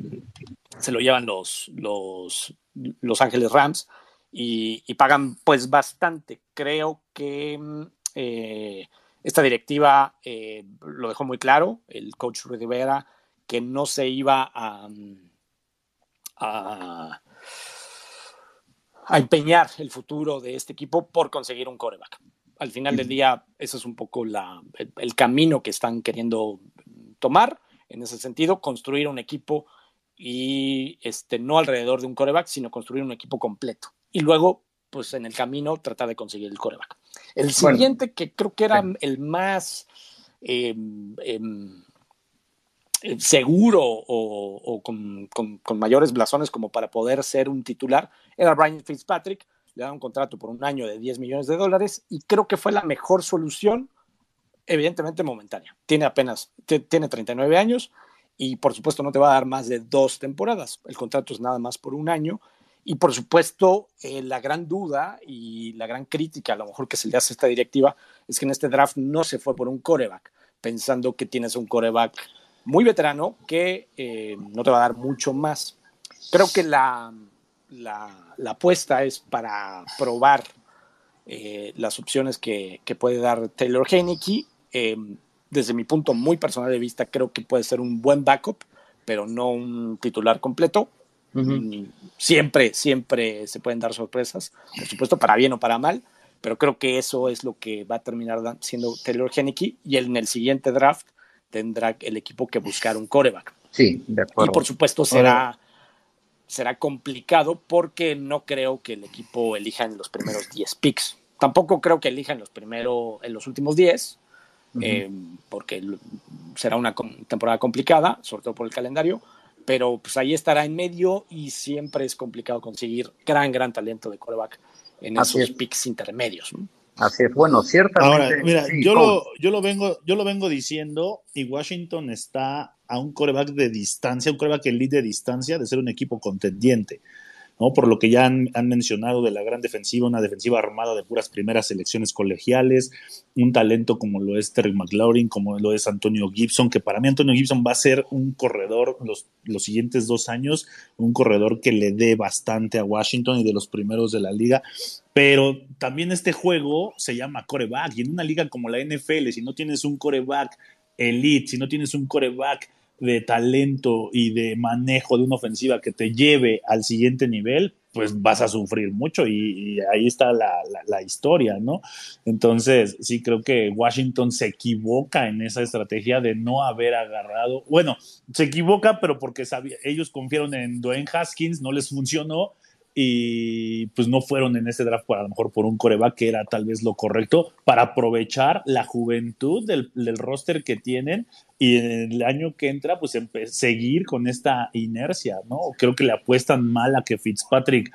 se lo llevan los, los, los Ángeles Rams y, pagan pues bastante. Creo que mm, eh, esta directiva lo dejó muy claro, el coach Rivera, que no se iba a, a a empeñar el futuro de este equipo por conseguir un coreback. Al final del día, ese es un poco la, el, camino que están queriendo tomar en ese sentido, construir un equipo y este, no alrededor de un coreback, sino construir un equipo completo. Y luego, pues en el camino, tratar de conseguir el coreback. El siguiente, que creo que era el más em, em, eh, seguro o, con, mayores blasones como para poder ser un titular era Brian Fitzpatrick. Le da un contrato por un año de 10 millones de dólares y creo que fue la mejor solución, evidentemente momentánea. Tiene apenas, tiene 39 años y por supuesto no te va a dar más de dos temporadas. El contrato es nada más por un año. Y por supuesto, eh, la gran duda y la gran crítica a lo mejor que se le hace a esta directiva es que en este draft no se fue por un coreback, pensando que tienes un coreback muy veterano que eh, no te va a dar mucho más. Creo que la, la, apuesta es para probar eh, las opciones que, puede dar Taylor Heineke. Eh, desde mi punto muy personal de vista, creo que puede ser un buen backup, pero no un titular completo. Mm, siempre, siempre se pueden dar sorpresas, por supuesto, para bien o para mal, pero creo que eso es lo que va a terminar siendo Taylor Heineke y en el siguiente draft tendrá el equipo que buscar un coreback. Sí, de acuerdo. Y por supuesto será, será complicado porque no creo que el equipo elija en los primeros 10 picks. Tampoco creo que elija en los, primeros, en los últimos 10, eh, porque será una temporada complicada, sobre todo por el calendario, pero pues ahí estará en medio y siempre es complicado conseguir gran, gran talento de coreback en esos picks intermedios. Así es, bueno, ciertamente. Ahora, mira, yo, lo, yo, lo vengo, yo lo vengo diciendo y Washington está a un coreback de distancia, un coreback elite de distancia de ser un equipo contendiente. ¿No? Por lo que ya han, mencionado de la gran defensiva, una defensiva armada de puras primeras selecciones colegiales, un talento como lo es Terry McLaurin, como lo es Antonio Gibson, que para mí Antonio Gibson va a ser un corredor los, los siguientes dos años, un corredor que le dé bastante a Washington y de los primeros de la liga. Pero también este juego se llama coreback y en una liga como la NFL, si no tienes un coreback elite, si no tienes un coreback de talento y de manejo de una ofensiva que te lleve al siguiente nivel, pues vas a sufrir mucho y, ahí está la, la, historia, ¿no? Entonces, sí creo que Washington se equivoca en esa estrategia de no haber agarrado, bueno, se equivoca, pero porque ellos confiaron en Dwayne Haskins, no les funcionó y pues no fueron en ese draft a lo mejor por un coreback que era tal vez lo correcto para aprovechar la juventud del, roster que tienen y en el año que entra pues seguir con esta inercia, ¿no? Creo que le apuestan mal a que Fitzpatrick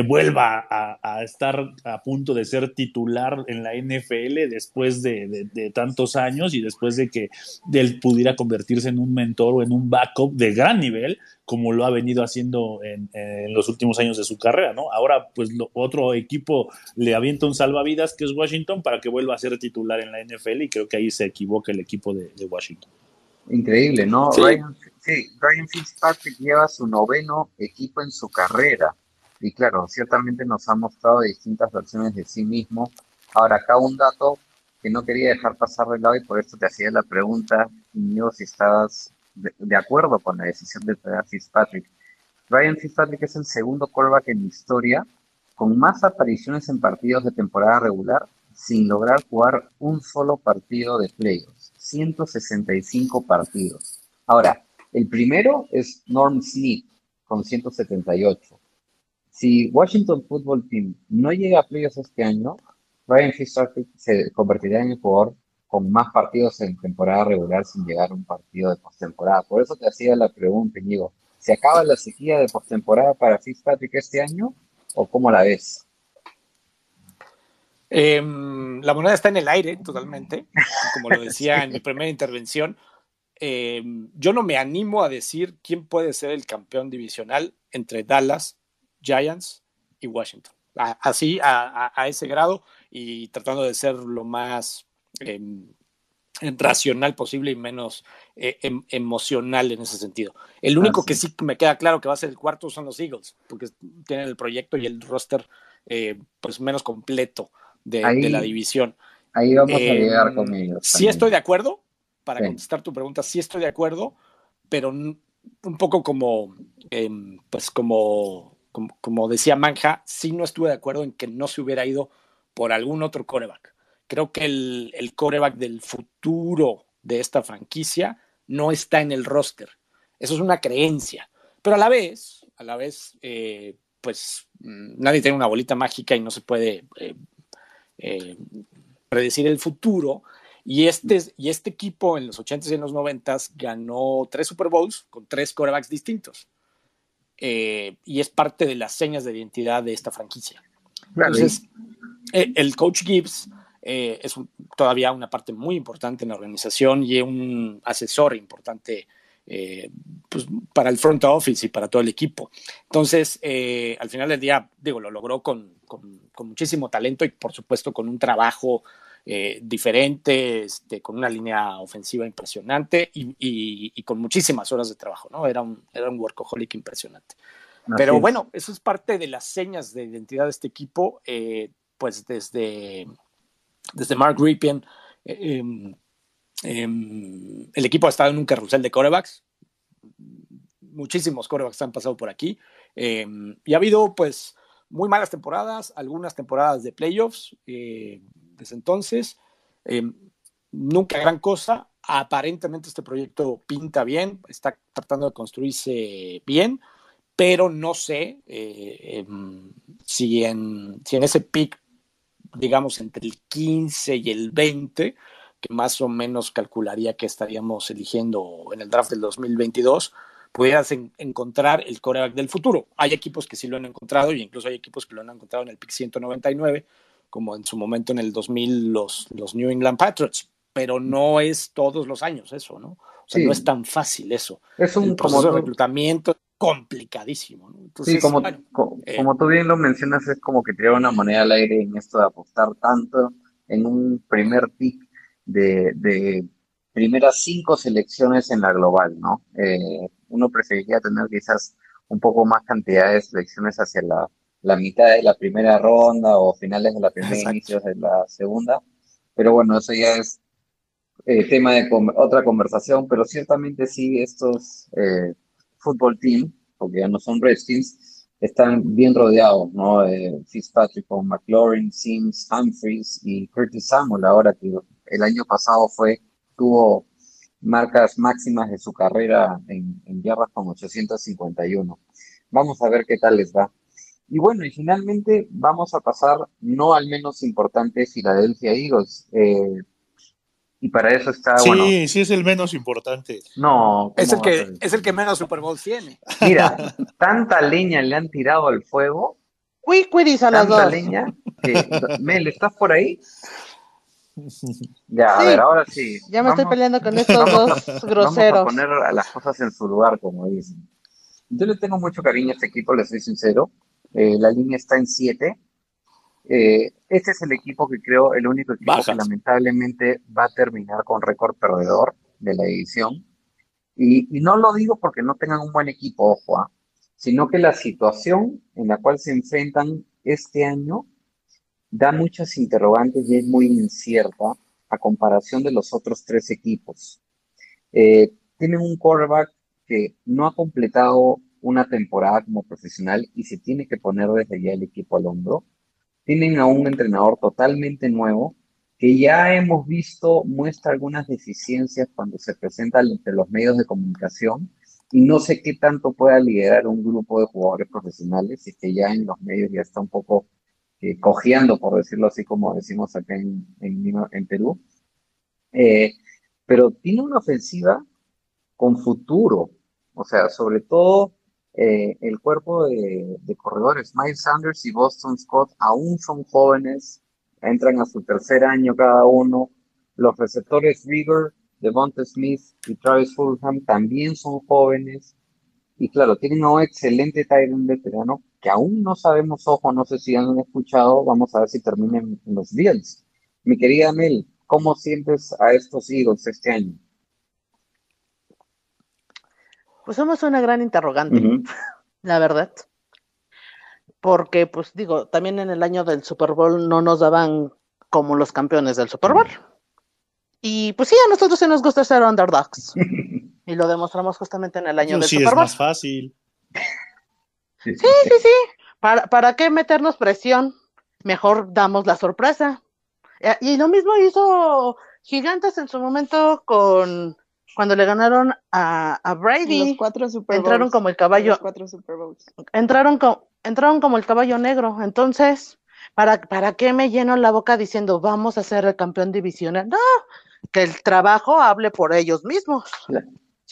vuelva a, estar a punto de ser titular en la NFL después de, tantos años y después de que él pudiera convertirse en un mentor o en un backup de gran nivel, como lo ha venido haciendo en, los últimos años de su carrera, ¿no? Ahora, pues otro equipo le avienta un salvavidas que es Washington para que vuelva a ser titular en la NFL y creo que ahí se equivoca el equipo de, Washington. Increíble, ¿no? Sí. Ryan, sí, Ryan Fitzpatrick lleva su noveno equipo en su carrera y claro, ciertamente nos ha mostrado distintas versiones de sí mismo. Ahora, acá un dato que no quería dejar pasar de lado y por esto te hacía la pregunta, yo si estabas de, acuerdo con la decisión de traer Fitzpatrick. Ryan Fitzpatrick es el segundo quarterback en historia con más apariciones en partidos de temporada regular sin lograr jugar un solo partido de playoffs. 165 partidos. Ahora, el primero es Norm Smith con 178. Si Washington Football Team no llega a playoffs este año, Ryan Fitzpatrick se convertirá en el jugador con más partidos en temporada regular sin llegar a un partido de postemporada. Por eso te hacía la pregunta, Íñigo. ¿Se acaba la sequía de postemporada para Fitzpatrick este año o cómo la ves? Em, la moneda está en el aire totalmente, como lo decía en mi primera intervención. Em, yo no me animo a decir quién puede ser el campeón divisional entre Dallas Giants y Washington. así, a, ese grado y tratando de ser lo más em, racional posible y menos eh, em, emocional en ese sentido. El único que sí me queda claro que va a ser el cuarto son los Eagles, porque tienen el proyecto y el roster eh, pues menos completo de, la división. Ahí vamos a llegar con ellos. Sí estoy de acuerdo, para contestar tu pregunta, sí estoy de acuerdo, pero un poco como, em, pues como como, decía Manja, sí no estuve de acuerdo en que no se hubiera ido por algún otro coreback. Creo que el, el coreback del futuro de esta franquicia no está en el roster. Eso es una creencia. Pero a la vez, a la vez, eh, pues mm, nadie tiene una bolita mágica y no se puede eh, eh, predecir el futuro. Y este, y este equipo en los 80s y en los 90s ganó tres Super Bowls con tres corebacks distintos. Eh, y es parte de las señas de identidad de esta franquicia. Entonces, eh, el coach Gibbs eh, es todavía una parte muy importante en la organización y un asesor importante pues, para el front office y para todo el equipo. Entonces, al final del día, digo, lo logró con, con, con muchísimo talento y por supuesto con un trabajo eh, diferente, este, con una línea ofensiva impresionante y, con muchísimas horas de trabajo, ¿no? Era un, era un workaholic impresionante. Pero bueno, eso es parte de las señas de identidad de este equipo, eh, pues desde, desde Mark Ripien, eh, em, em, el equipo ha estado en un carrusel de corebacks, muchísimos corebacks han pasado por aquí, em, y ha habido pues muy malas temporadas, algunas temporadas de playoffs, desde entonces. Eh, nunca gran cosa. Aparentemente este proyecto pinta bien, está tratando de construirse bien, pero no sé eh, em, si, en, si en ese pick, digamos, entre el 15 y el 20, que más o menos calcularía que estaríamos eligiendo en el draft del 2022, pudieras encontrar el coreback del futuro. Hay equipos que sí lo han encontrado y incluso hay equipos que lo han encontrado en el pick 199, como en su momento en el 2000 los, los New England Patriots, pero no es todos los años eso, ¿no? O sea, no es tan fácil eso. Es un proceso de reclutamiento complicadísimo, ¿no? sí, como, eh, como, tú bien lo mencionas, es como que tirar una moneda al aire en esto de apostar tanto en un primer pick de, de primeras cinco selecciones en la global, ¿no? Eh, uno preferiría tener quizás un poco más cantidad de selecciones hacia la la mitad de la primera ronda o finales de la primera, inicios de la segunda. Pero bueno, eso ya es eh, tema de otra conversación, pero ciertamente sí estos eh, fútbol team, porque ya no son Redskins, están bien rodeados, ¿no? Eh, Fitzpatrick con McLaurin, Sims, Humphries y Curtis Samuel, ahora que el año pasado fue, tuvo marcas máximas de su carrera en, en yardas con 851. Vamos a ver qué tal les va. Y bueno, y finalmente vamos a pasar no al menos importante Philadelphia Eagles. Eh, y para eso está. Sí, sí es el menos importante. No. Es el, que, es el que menos Super Bowl tiene. Mira, tanta leña le han tirado al fuego Quiquidis a las dos. Leña Mel, ¿estás por ahí? Ya, a ver, ahora sí. Ya me estoy peleando con estos dos groseros. Vamos a poner las cosas en su lugar, como dicen. Yo le tengo mucho cariño a este equipo, le soy sincero. Eh, la línea está en 7. Eh, este es el equipo que creo, el único equipo que lamentablemente va a terminar con récord perdedor de la edición. Y, no lo digo porque no tengan un buen equipo, ojo, ¿ah? sino que la situación en la cual se enfrentan este año da muchas interrogantes y es muy incierta a comparación de los otros tres equipos. Eh, tienen un quarterback que no ha completado una temporada como profesional y se tiene que poner desde ya el equipo al hombro. Tienen a un entrenador totalmente nuevo que ya hemos visto muestra algunas deficiencias cuando se presenta entre los medios de comunicación y no sé qué tanto pueda liderar un grupo de jugadores profesionales y que ya en los medios ya está un poco eh, cojeando, por decirlo así como decimos acá en, en, Perú. Eh, pero tiene una ofensiva con futuro, o sea, sobre todo eh, el cuerpo de, corredores, Miles Sanders y Boston Scott, aún son jóvenes, entran a su tercer año cada uno. Los receptores Rigor, Devonta Smith y Travis Fulham también son jóvenes. Y claro, tienen un excelente Tyrant veterano que aún no sabemos, ojo, no sé si han escuchado, vamos a ver si terminan los Bills. Mi querida Mel, ¿cómo sientes a estos Eagles este año? Pues somos una gran interrogante, la verdad porque pues digo, también en el año del Super Bowl no nos daban como los campeones del Super Bowl. Y pues sí, a nosotros sí nos gusta ser underdogs. y lo demostramos justamente en el año del Super Bowl. Sí, es más fácil. Sí, sí, sí. ¿Para, ¿Para qué meternos presión? Mejor damos la sorpresa. Eh, y lo mismo hizo Gigantes en su momento con cuando le ganaron a, a Brady. Los cuatro Super Bowls. Entraron como el caballo. cuatro Super Bowls. Entraron como entraron como el caballo negro. Entonces, ¿para, ¿para qué me lleno la boca diciendo vamos a ser el campeón divisional? No, que el trabajo hable por ellos mismos.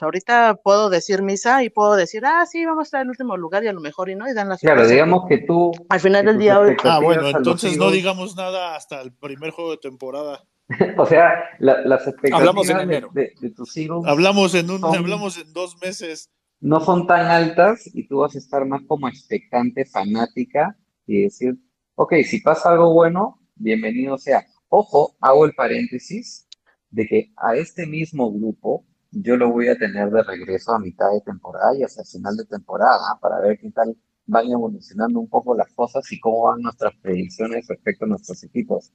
ahorita puedo decir misa y puedo decir, ah, sí, vamos a estar en último lugar y a lo mejor y no, y dan las Claro, digamos que tú. Al final del día hoy. Ah, bueno, entonces no digamos nada hasta el primer juego de temporada. o sea, las expectativas hablamos en enero. De, de, tus hijos. Hablamos en, un, hablamos en dos meses no son tan altas y tú vas a estar más como expectante, fanática y decir, ok, si pasa algo bueno, bienvenido sea. Ojo, hago el paréntesis de que a este mismo grupo yo lo voy a tener de regreso a mitad de temporada y hasta el final de temporada para ver qué tal van evolucionando un poco las cosas y cómo van nuestras predicciones respecto a nuestros equipos.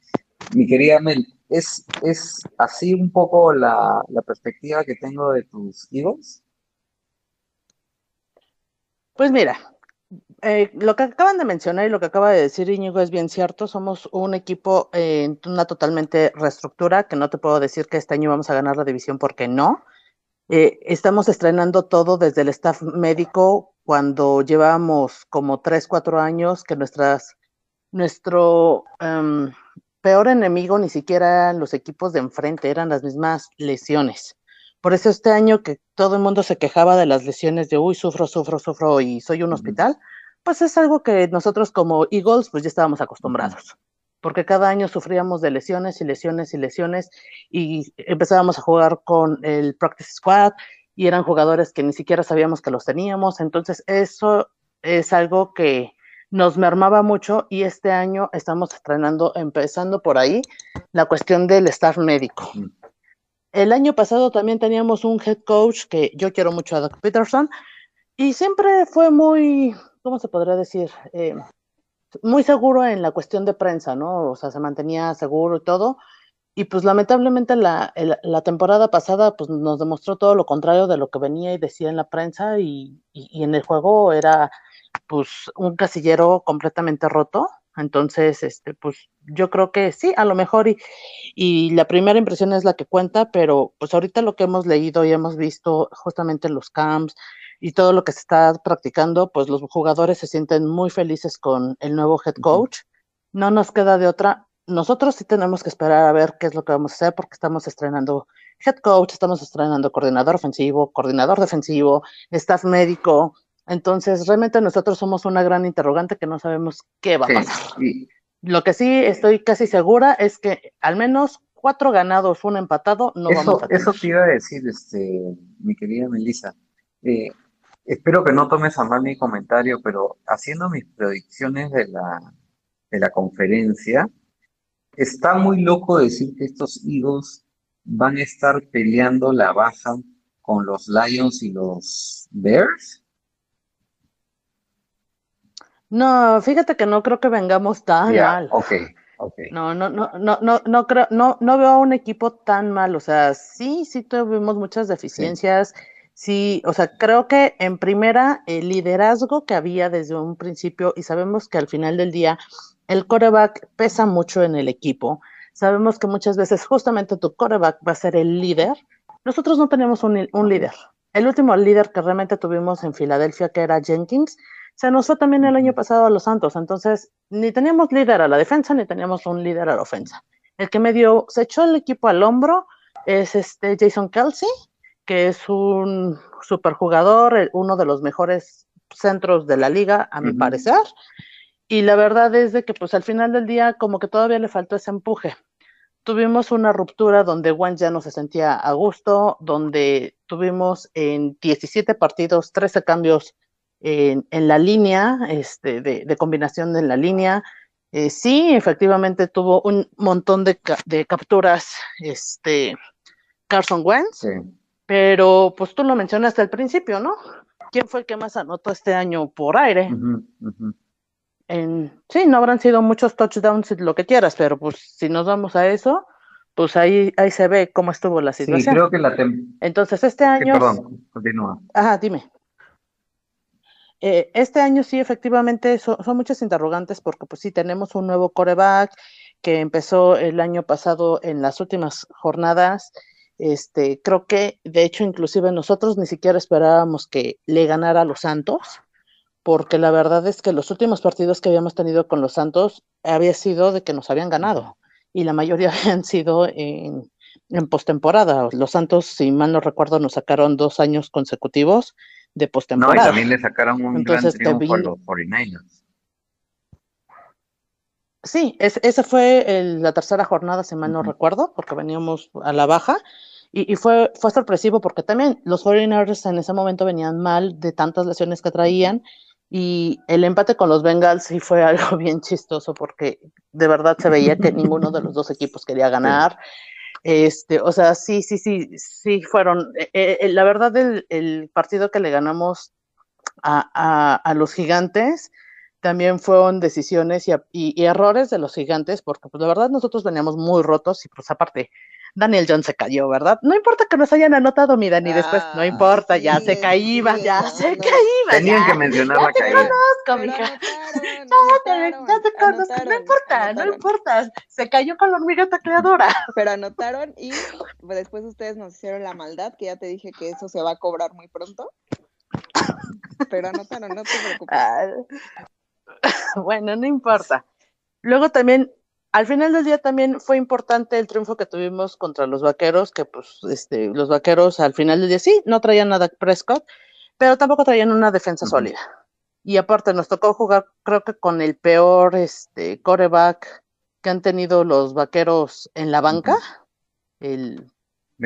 Mi querida Mel, ¿es, es así un poco la, la perspectiva que tengo de tus Eagles? Pues mira, eh, lo que acaban de mencionar y lo que acaba de decir Íñigo es bien cierto. Somos un equipo en una totalmente reestructura, que no te puedo decir que este año vamos a ganar la división porque no. Eh, estamos estrenando todo desde el staff médico cuando llevamos como tres, cuatro años que nuestras, nuestro em, peor enemigo ni siquiera eran los equipos de enfrente, eran las mismas lesiones. Por eso este año que todo el mundo se quejaba de las lesiones de, uy, sufro, sufro, sufro y soy un hospital, pues es algo que nosotros como Eagles pues ya estábamos acostumbrados, porque cada año sufríamos de lesiones y lesiones y lesiones y empezábamos a jugar con el practice squad y eran jugadores que ni siquiera sabíamos que los teníamos, entonces eso es algo que nos mermaba mucho y este año estamos estrenando, empezando por ahí, la cuestión del staff médico. El año pasado también teníamos un head coach que yo quiero mucho a Doc Peterson y siempre fue muy, ¿cómo se podría decir? Eh, muy seguro en la cuestión de prensa, ¿no? O sea, se mantenía seguro y todo. Y pues lamentablemente la, la temporada pasada pues nos demostró todo lo contrario de lo que venía y decía en la prensa y, y en el juego era pues un casillero completamente roto entonces, este, pues yo creo que sí, a lo mejor y, y, la primera impresión es la que cuenta, pero pues ahorita lo que hemos leído y hemos visto justamente los camps y todo lo que se está practicando, pues los jugadores se sienten muy felices con el nuevo head coach. No nos queda de otra. Nosotros sí tenemos que esperar a ver qué es lo que vamos a hacer porque estamos estrenando head coach, estamos estrenando coordinador ofensivo, coordinador defensivo, staff médico, Entonces, realmente nosotros somos una gran interrogante que no sabemos qué va a pasar. Lo que sí estoy casi segura es que al menos cuatro ganados, un empatado, no eso, vamos a tener. Eso te iba a decir, este, mi querida Melissa. Eh, espero que no tomes a mal mi comentario, pero haciendo mis predicciones de la, de la conferencia, está muy loco decir que estos Eagles van a estar peleando la baja con los Lions y los Bears. No, fíjate que no creo que vengamos tan mal. Ok, ok. No, no, no, no, no, no creo, no, no veo a un equipo tan mal. O sea, sí, sí tuvimos muchas deficiencias. Sí. o sea, creo que en primera el liderazgo que había desde un principio, y sabemos que al final del día el coreback pesa mucho en el equipo. Sabemos que muchas veces justamente tu coreback va a ser el líder. Nosotros no tenemos un, un líder. El último líder que realmente tuvimos en Filadelfia, que era Jenkins, se nos fue también el año pasado a los Santos, entonces ni teníamos líder a la defensa ni teníamos un líder a la ofensa. El que medio se echó el equipo al hombro es este Jason Kelsey, que es un superjugador, uno de los mejores centros de la liga, a mi parecer. Y la verdad es de que pues al final del día como que todavía le faltó ese empuje. Tuvimos una ruptura donde Juan ya no se sentía a gusto, donde tuvimos en 17 partidos 13 cambios en, la línea, este, de, combinación en la línea. Eh, sí, efectivamente tuvo un montón de, capturas este, Carson Wentz, pero pues tú lo mencionaste al principio, ¿no? ¿Quién fue el que más anotó este año por aire? En, sí, no habrán sido muchos touchdowns, lo que quieras, pero pues si nos vamos a eso, pues ahí, ahí se ve cómo estuvo la situación. Sí, creo que la Entonces este año... perdón, continúa. Ajá, dime. Eh, este año sí, efectivamente, son, muchas interrogantes porque pues sí, tenemos un nuevo coreback que empezó el año pasado en las últimas jornadas. Este, creo que, de hecho, inclusive nosotros ni siquiera esperábamos que le ganara a los Santos, porque la verdad es que los últimos partidos que habíamos tenido con los Santos había sido de que nos habían ganado y la mayoría habían sido en, en postemporada. Los Santos, si mal no recuerdo, nos sacaron dos años consecutivos de postemporada. No, y también le sacaron un gran triunfo a los 49ers. Sí, esa fue la tercera jornada, si mal no recuerdo, porque veníamos a la baja. Y, fue, fue sorpresivo porque también los 49ers en ese momento venían mal de tantas lesiones que traían. Y el empate con los Bengals sí fue algo bien chistoso porque de verdad se veía que ninguno de los dos equipos quería ganar. Este, o sea, sí, sí, sí, sí fueron. Eh, eh, la verdad, el, partido que le ganamos a, los gigantes también fueron decisiones y, errores de los gigantes, porque pues la verdad nosotros veníamos muy rotos y pues aparte Daniel John se cayó, ¿verdad? No importa que nos hayan anotado, mi Dani, después, no ah, importa, ya se caía, ya se caía. Tenían que mencionar la caída. Te conozco, mija. Ya te, ya te conozco, no importa, no importa. Se cayó con la hormiga tacleadora. Pero anotaron y después ustedes nos hicieron la maldad, que ya te dije que eso se va a cobrar muy pronto. Pero anotaron, no te preocupes. Ah, bueno, no importa. Luego también al final del día también fue importante el triunfo que tuvimos contra los vaqueros, que pues este, los vaqueros al final del día sí, no traían nada Prescott, pero tampoco traían una defensa sólida. Y aparte nos tocó jugar, creo que con el peor este, coreback que han tenido los vaqueros en la banca. El,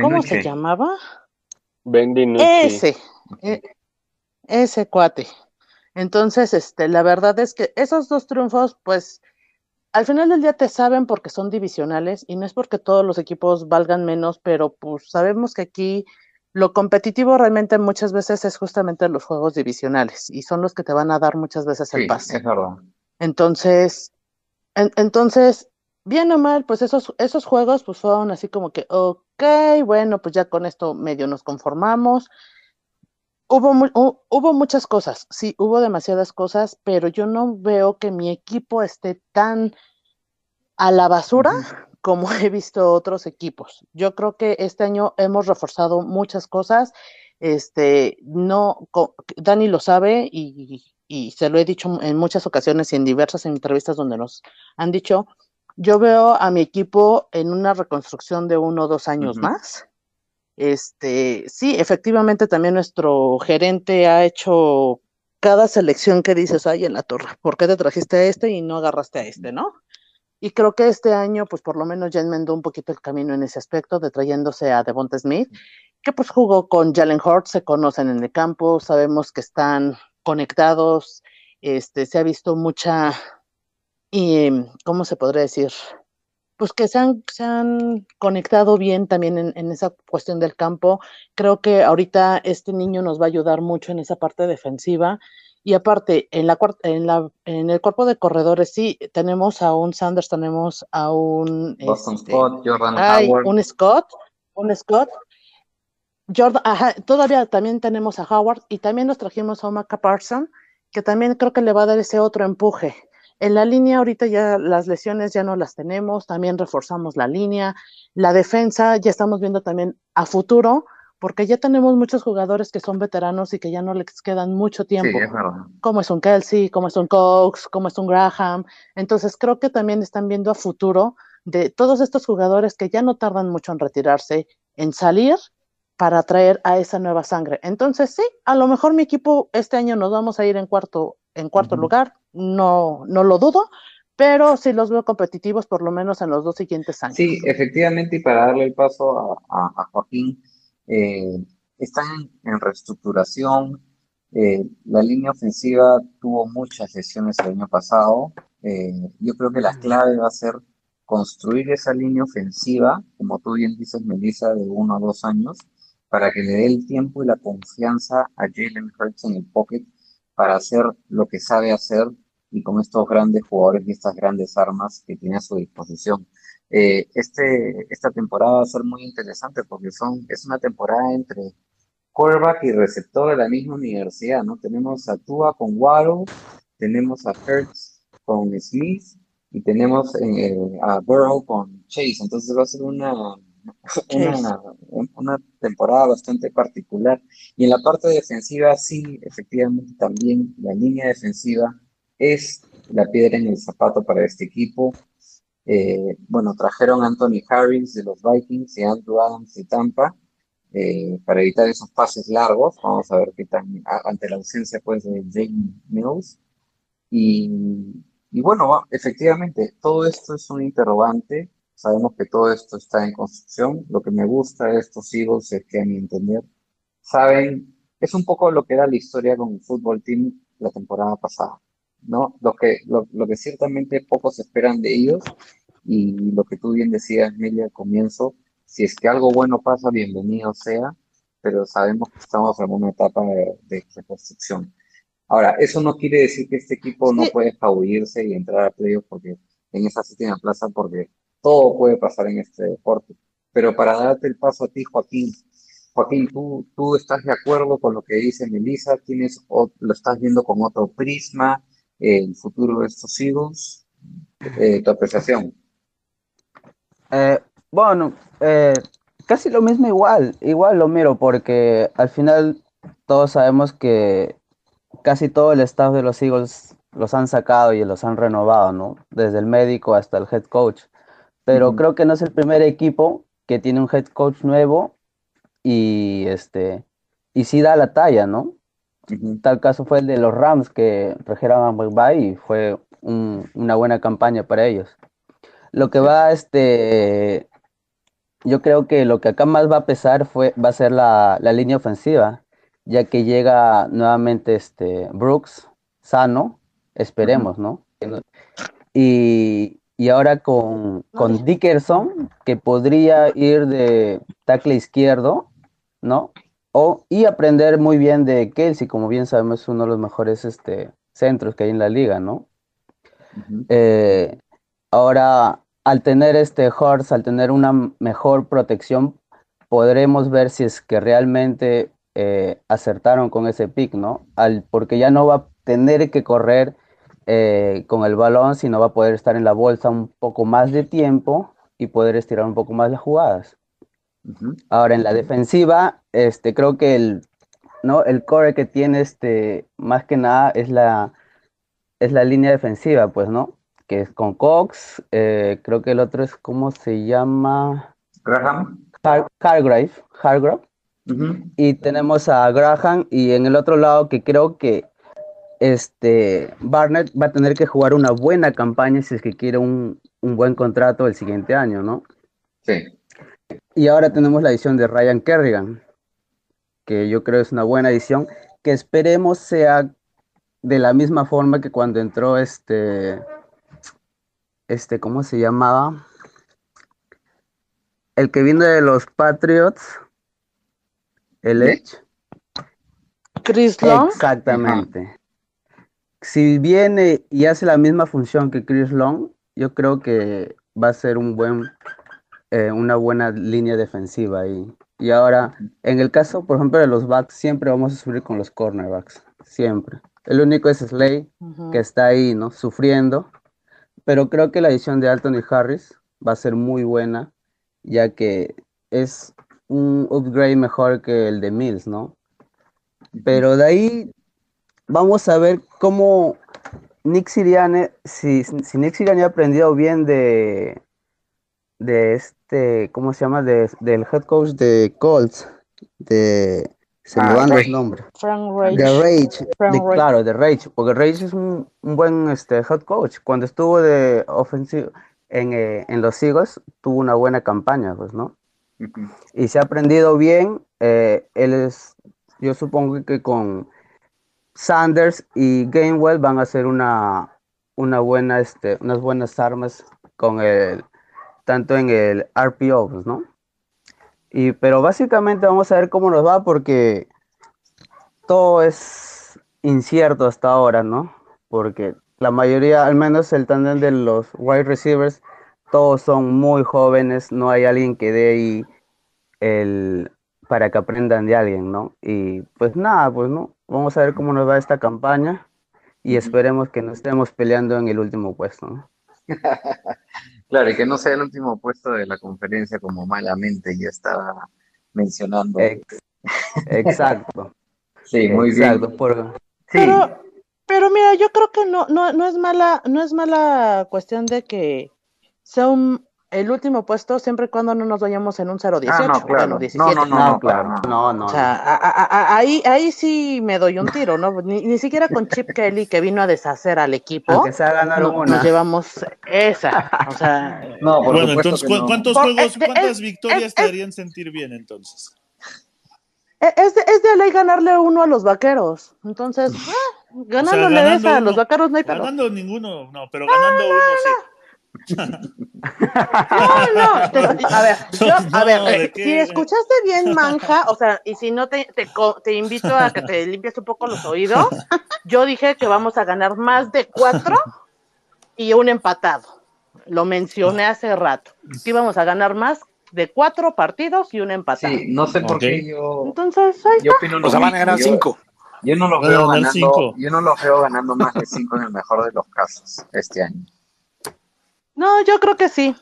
¿Cómo se llamaba? Ese, e, ese cuate. Entonces, este, la verdad es que esos dos triunfos, pues, al final del día te saben porque son divisionales y no es porque todos los equipos valgan menos, pero pues sabemos que aquí lo competitivo realmente muchas veces es justamente los juegos divisionales y son los que te van a dar muchas veces el pase. Es verdad. Entonces, entonces, bien o mal, pues esos, esos juegos pues fueron así como que, ok, bueno, pues ya con esto medio nos conformamos Hubo, hubo muchas cosas, sí, hubo demasiadas cosas, pero yo no veo que mi equipo esté tan a la basura como he visto otros equipos. Yo creo que este año hemos reforzado muchas cosas. Este, no, Dani lo sabe y, se lo he dicho en muchas ocasiones y en diversas entrevistas donde nos han dicho, yo veo a mi equipo en una reconstrucción de uno o dos años más. Este, sí, efectivamente también nuestro gerente ha hecho cada selección que dices, ay, en la torre, ¿por qué te trajiste a este y no agarraste a este, no? Y creo que este año, pues por lo menos ya enmendó un poquito el camino en ese aspecto, de trayéndose a Devonta Smith, que pues jugó con Jalen Hurts, se conocen en el campo, sabemos que están conectados, este, se ha visto mucha, y, ¿cómo se podría decir? Pues que se han, se han conectado bien también en, en, esa cuestión del campo. Creo que ahorita este niño nos va a ayudar mucho en esa parte defensiva y aparte, en, la, en, la, en el cuerpo de corredores sí tenemos a un Sanders, tenemos a un Boston este, Scott, Jordan Howard. Un Scott, un Scott. Jordan, ajá, todavía también tenemos a Howard y también nos trajimos a Omaka Parson, que también creo que le va a dar ese otro empuje. En la línea ahorita ya las lesiones ya no las tenemos, también reforzamos la línea, la defensa ya estamos viendo también a futuro, porque ya tenemos muchos jugadores que son veteranos y que ya no les quedan mucho tiempo, como es un Kelsey, como es un Cox, como es un Graham. Entonces creo que también están viendo a futuro de todos estos jugadores que ya no tardan mucho en retirarse, en salir para traer a esa nueva sangre. Entonces sí, a lo mejor mi equipo este año nos vamos a ir en cuarto, en cuarto lugar, no, no lo dudo, pero sí los veo competitivos por lo menos en los dos siguientes años. Sí, efectivamente, y para darle el paso a, a Joaquín, eh, están en reestructuración. Eh, la línea ofensiva tuvo muchas lesiones el año pasado. Eh, yo creo que la clave va a ser construir esa línea ofensiva, como tú bien dices, Melissa, de uno a dos años, para que le dé el tiempo y la confianza a Jalen Hurts en el pocket para hacer lo que sabe hacer y con estos grandes jugadores y estas grandes armas que tiene a su disposición. Eh, este, esta temporada va a ser muy interesante porque son, es una temporada entre quarterback y receptor de la misma universidad, ¿no? Tenemos a Tua con Waddle, tenemos a Hertz con Smith y tenemos eh, a Burrow con Chase, entonces va a ser una, una, una, temporada bastante particular. Y en la parte defensiva, sí, efectivamente también la línea defensiva es la piedra en el zapato para este equipo. Eh, bueno, trajeron a Anthony Harris de los Vikings y Andrew Adams de Tampa eh, para evitar esos pases largos. Vamos a ver qué tan, ante la ausencia pues de Jamie Mills. Y, y bueno, efectivamente, todo esto es un interrogante. Sabemos que todo esto está en construcción. Lo que me gusta de estos Eagles es que, a mi entender, saben, es un poco lo que era la historia con el fútbol team la temporada pasada. ¿no? Lo que, lo, lo que ciertamente pocos esperan de ellos y lo que tú bien decías, Emilia, al comienzo, si es que algo bueno pasa, bienvenido sea, pero sabemos que estamos en una etapa de, reconstrucción. Ahora, eso no quiere decir que este equipo no puede escabullirse y entrar a playoff porque en esa séptima plaza, porque todo puede pasar en este deporte. Pero para darte el paso a ti, Joaquín, Joaquín, ¿tú, tú estás de acuerdo con lo que dice Melissa? ¿Tienes, o, ¿Lo estás viendo con otro prisma? el futuro de estos Eagles? Eh, ¿Tu apreciación? Eh, bueno, eh, casi lo mismo igual, igual lo miro porque al final todos sabemos que casi todo el staff de los Eagles los han sacado y los han renovado, ¿no? Desde el médico hasta el head coach. Pero creo que no es el primer equipo que tiene un head coach nuevo y este y sí da la talla, ¿no? Tal caso fue el de los Rams que trajeron a McVay y fue una buena campaña para ellos. Lo que va, este, yo creo que lo que acá más va a pesar fue, va a ser la, línea ofensiva, ya que llega nuevamente este Brooks sano, esperemos, ¿no? Y, ahora con, con Dickerson, que podría ir de tackle izquierdo, ¿no? O, y aprender muy bien de Kelsey, como bien sabemos, es uno de los mejores este, centros que hay en la liga, ¿no? Ahora, al tener este Horse, al tener una mejor protección, podremos ver si es que realmente eh, acertaron con ese pick, ¿no? Al, porque ya no va a tener que correr eh, con el balón, sino va a poder estar en la bolsa un poco más de tiempo y poder estirar un poco más las jugadas. Ahora, en la defensiva, este, creo que el, ¿no? el core que tiene este, más que nada es la, es la línea defensiva, pues, ¿no? que es con Cox, eh, creo que el otro es, ¿cómo se llama? Graham. Hargrave, Hargrave. Y tenemos a Graham y en el otro lado que creo que este, Barnett va a tener que jugar una buena campaña si es que quiere un, un buen contrato el siguiente año, ¿no? Sí. Y ahora tenemos la edición de Ryan Kerrigan, que yo creo es una buena edición, que esperemos sea de la misma forma que cuando entró este, este, ¿cómo se llamaba? El que vino de los Patriots, el Edge. Chris Long. Exactamente. Si viene y hace la misma función que Chris Long, yo creo que va a ser un buen, eh, una buena línea defensiva ahí. Y ahora, en el caso, por ejemplo, de los backs, siempre vamos a sufrir con los cornerbacks, siempre. El único es Slay, que está ahí, ¿no? Sufriendo. Pero creo que la edición de Anthony Harris va a ser muy buena, ya que es un upgrade mejor que el de Mills, ¿no? Pero de ahí vamos a ver cómo Nick Siriane, si, si Nick Siriane ha aprendido bien de, de este, ¿cómo se llama? De, del head coach de Colts, de, se me Ah, van los nombres. Frank Rage. De Rage, Frank de- Rage. claro, de Rage, porque Rage es un, un buen este, head coach. Cuando estuvo de ofensivo en, eh, en los Eagles, tuvo una buena campaña, pues, ¿no? Y se ha aprendido bien. eh, él es, yo supongo que con Sanders y Gainwell van a hacer una, una buena, este, unas buenas armas con el, tanto en el RPO, ¿no? Y, pero básicamente vamos a ver cómo nos va porque todo es incierto hasta ahora, ¿no? Porque la mayoría, al menos el tándem de los wide receivers, todos son muy jóvenes, no hay alguien que dé ahí el para que aprendan de alguien, ¿no? Y pues nada, pues no, vamos a ver cómo nos va esta campaña y esperemos que no estemos peleando en el último puesto, ¿no? Claro, y que no sea el último puesto de la conferencia como malamente ya estaba mencionando. Ex- exacto. Sí, muy bien. Pero, pero mira, yo creo que no, no, no es mala, no es mala cuestión de que sea un, el último puesto siempre y cuando no nos vayamos en un 0-18, Ah, no, claro. bueno, No, 17. no, no, no, claro. No, no. O sea, a- a- a- ahí, ahí sí me doy un tiro, ¿no? Ni, ni siquiera con Chip Kelly que vino a deshacer al equipo. Aunque sea ganar no- una. Nos llevamos esa. O sea, No, por bueno, entonces, que ¿cu- no. ¿cuántos Por- juegos, cuántas es- victorias es- te es- harían sentir bien entonces? e- es de, es de ley ganarle uno a los vaqueros. Entonces, ah, ganándole ganando esa a los vaqueros no hay. Ganando ninguno, no, pero ganando uno sí. No, no, te- a ver, yo, a ver, No, ¿de eh, si escuchaste bien Manja, o sea, y si no te, te, invito a que te limpies un poco los oídos, yo dije que vamos a ganar más de cuatro y un empatado. Lo mencioné hace rato. Que íbamos a ganar más de cuatro partidos y un empatado. Sí, no sé por qué yo, Entonces, ahí yo está. opino O sea, van a ganar Yo- cinco. Yo no los veo ganando, cinco. yo no los veo ganando más de cinco en el mejor de los casos este año. No, yo creo que sí.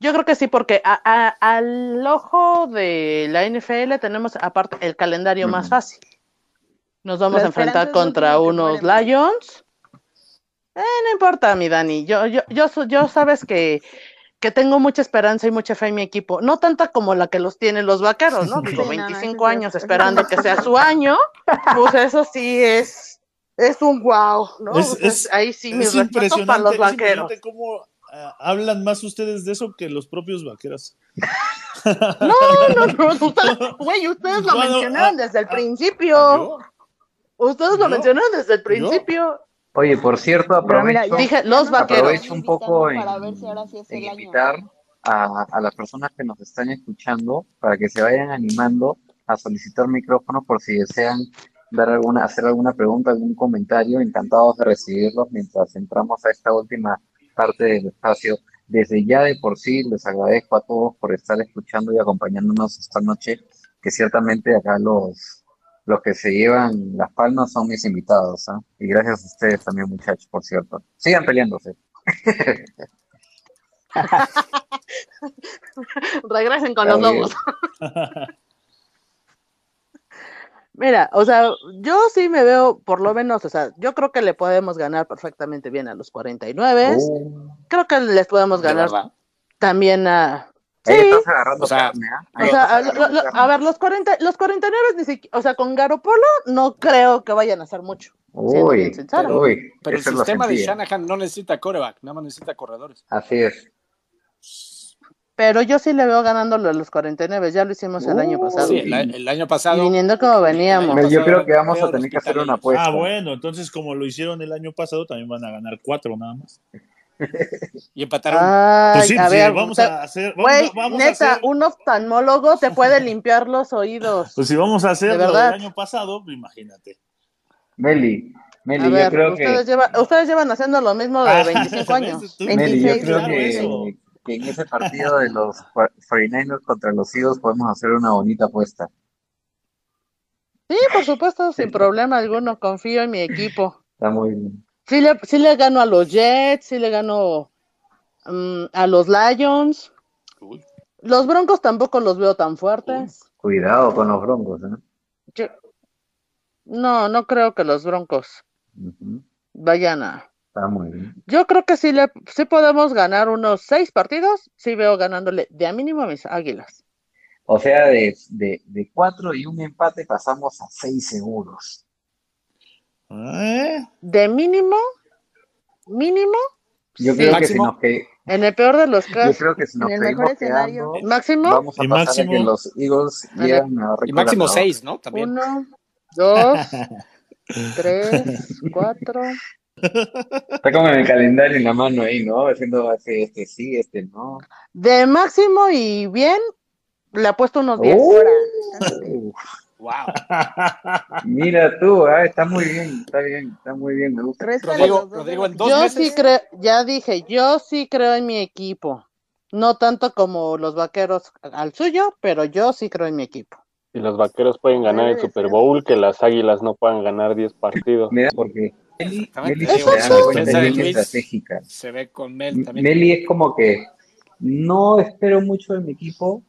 Yo creo que sí, porque a- a- al ojo de la NFL tenemos aparte el calendario más fácil. Nos vamos a enfrentar contra unos. Lions. Eh, no importa, mi Dani. Yo, yo, yo, yo sabes que, que tengo mucha esperanza y mucha fe en mi equipo. No tanta como la que los tienen los vaqueros, ¿no? Digo, Sí, no, no, 25 eso sí, años esperando que sea su año. Pues eso sí es, es un wow, ¿no? Es- es- ahí sí, mis respetos para los vaqueros. cómo hablan más ustedes de eso que los propios vaqueros. No, no, no, ustedes, güey, ustedes lo Bueno, mencionaron desde el principio. ¿Yo? Ustedes lo ¿Yo? mencionaron desde el principio. Oye, por cierto, mira, aprovecho, Dije, los vaqueros. aprovecho un poco en, Para ver si ahora sí es en el año. invitar a, a las personas que nos están escuchando para que se vayan animando a solicitar micrófonos por si desean dar alguna, hacer alguna pregunta, algún comentario. Encantados de recibirlos mientras entramos a esta última parte del espacio. Desde ya de por sí les agradezco a todos por estar escuchando y acompañándonos esta noche, que ciertamente acá los, los que se llevan las palmas son mis invitados, ¿ah? Y gracias a ustedes también, muchachos, por cierto. Sigan peleándose. Regresen con Está los lobos. Mira, o sea, yo sí me veo, por lo menos, o sea, yo creo que le podemos ganar perfectamente bien a los 49. Uh, Creo que les podemos ¿De ganar también a. Sí, estás agarrando o sea, carne, o Ahí sea, estás a, lo- lo- a ver, los 40, los 49 ni siquiera, o sea, con Garopolo no creo que vayan a hacer mucho. Uy, uy, pero el sistema de Shanahan no necesita coreback, nada más necesita corredores. Así es. Pero yo sí le veo ganándolo a los 49, ya lo hicimos el año pasado. Sí, el, año pasado. viniendo como veníamos. Yo creo que vamos a tener que hacer una apuesta. Ah, bueno, entonces como lo hicieron el año pasado, también van a ganar cuatro nada más. y empataron. pues sí, a ver, vamos a hacer. Vamos, neta, un oftalmólogo te puede limpiar los oídos. Pues si vamos a hacer lo del año pasado, pues imagínate. Meli, Meli, yo creo ustedes que. Llevan, ustedes llevan haciendo lo mismo de 25 ah, años. Meli, yo creo que, que, en ese partido de los 49ers contra los Eagles podemos hacer una bonita apuesta. Sí, por supuesto, sin problema alguno. Confío en mi equipo. Está muy bien. Sí le, sí le gano a los Jets, sí le gano um, a los Lions. Los Broncos tampoco los veo tan fuertes. Cuidado con los Broncos, ¿eh? Yo, no, no creo que los Broncos vayan a. Está muy bien. Yo creo que sí, le, sí podemos ganar unos seis partidos. Sí veo ganándole de a mínimo a mis águilas. O sea, de, de, de cuatro y un empate pasamos a seis seguros. ¿Eh? De mínimo, mínimo. Yo creo que si nos que en el peor de los casos, yo creo que si nos en el mejor escenario, máximo, vamos a pasar máximo, a que los Eagles llegan a Y máximo seis, ¿no? También. Uno, dos, tres, cuatro. Está como en el calendario en la mano ahí, ¿no? Haciendo este, este sí, este no. De máximo y bien, le ha puesto unos 10 uh, Wow. Mira tú, ah, está muy bien, está bien, está muy bien, me gusta. Rodrigo, Rodrigo, en dos yo meses... sí creo, ya dije, yo sí creo en mi equipo. No tanto como los vaqueros al suyo, pero yo sí creo en mi equipo. Y los vaqueros pueden ganar el Super Bowl, que las águilas no puedan ganar 10 partidos. Mira, porque Meli, Meli se, estratégica. Se ve con Mel también. Meli es como que no espero mucho de mi equipo,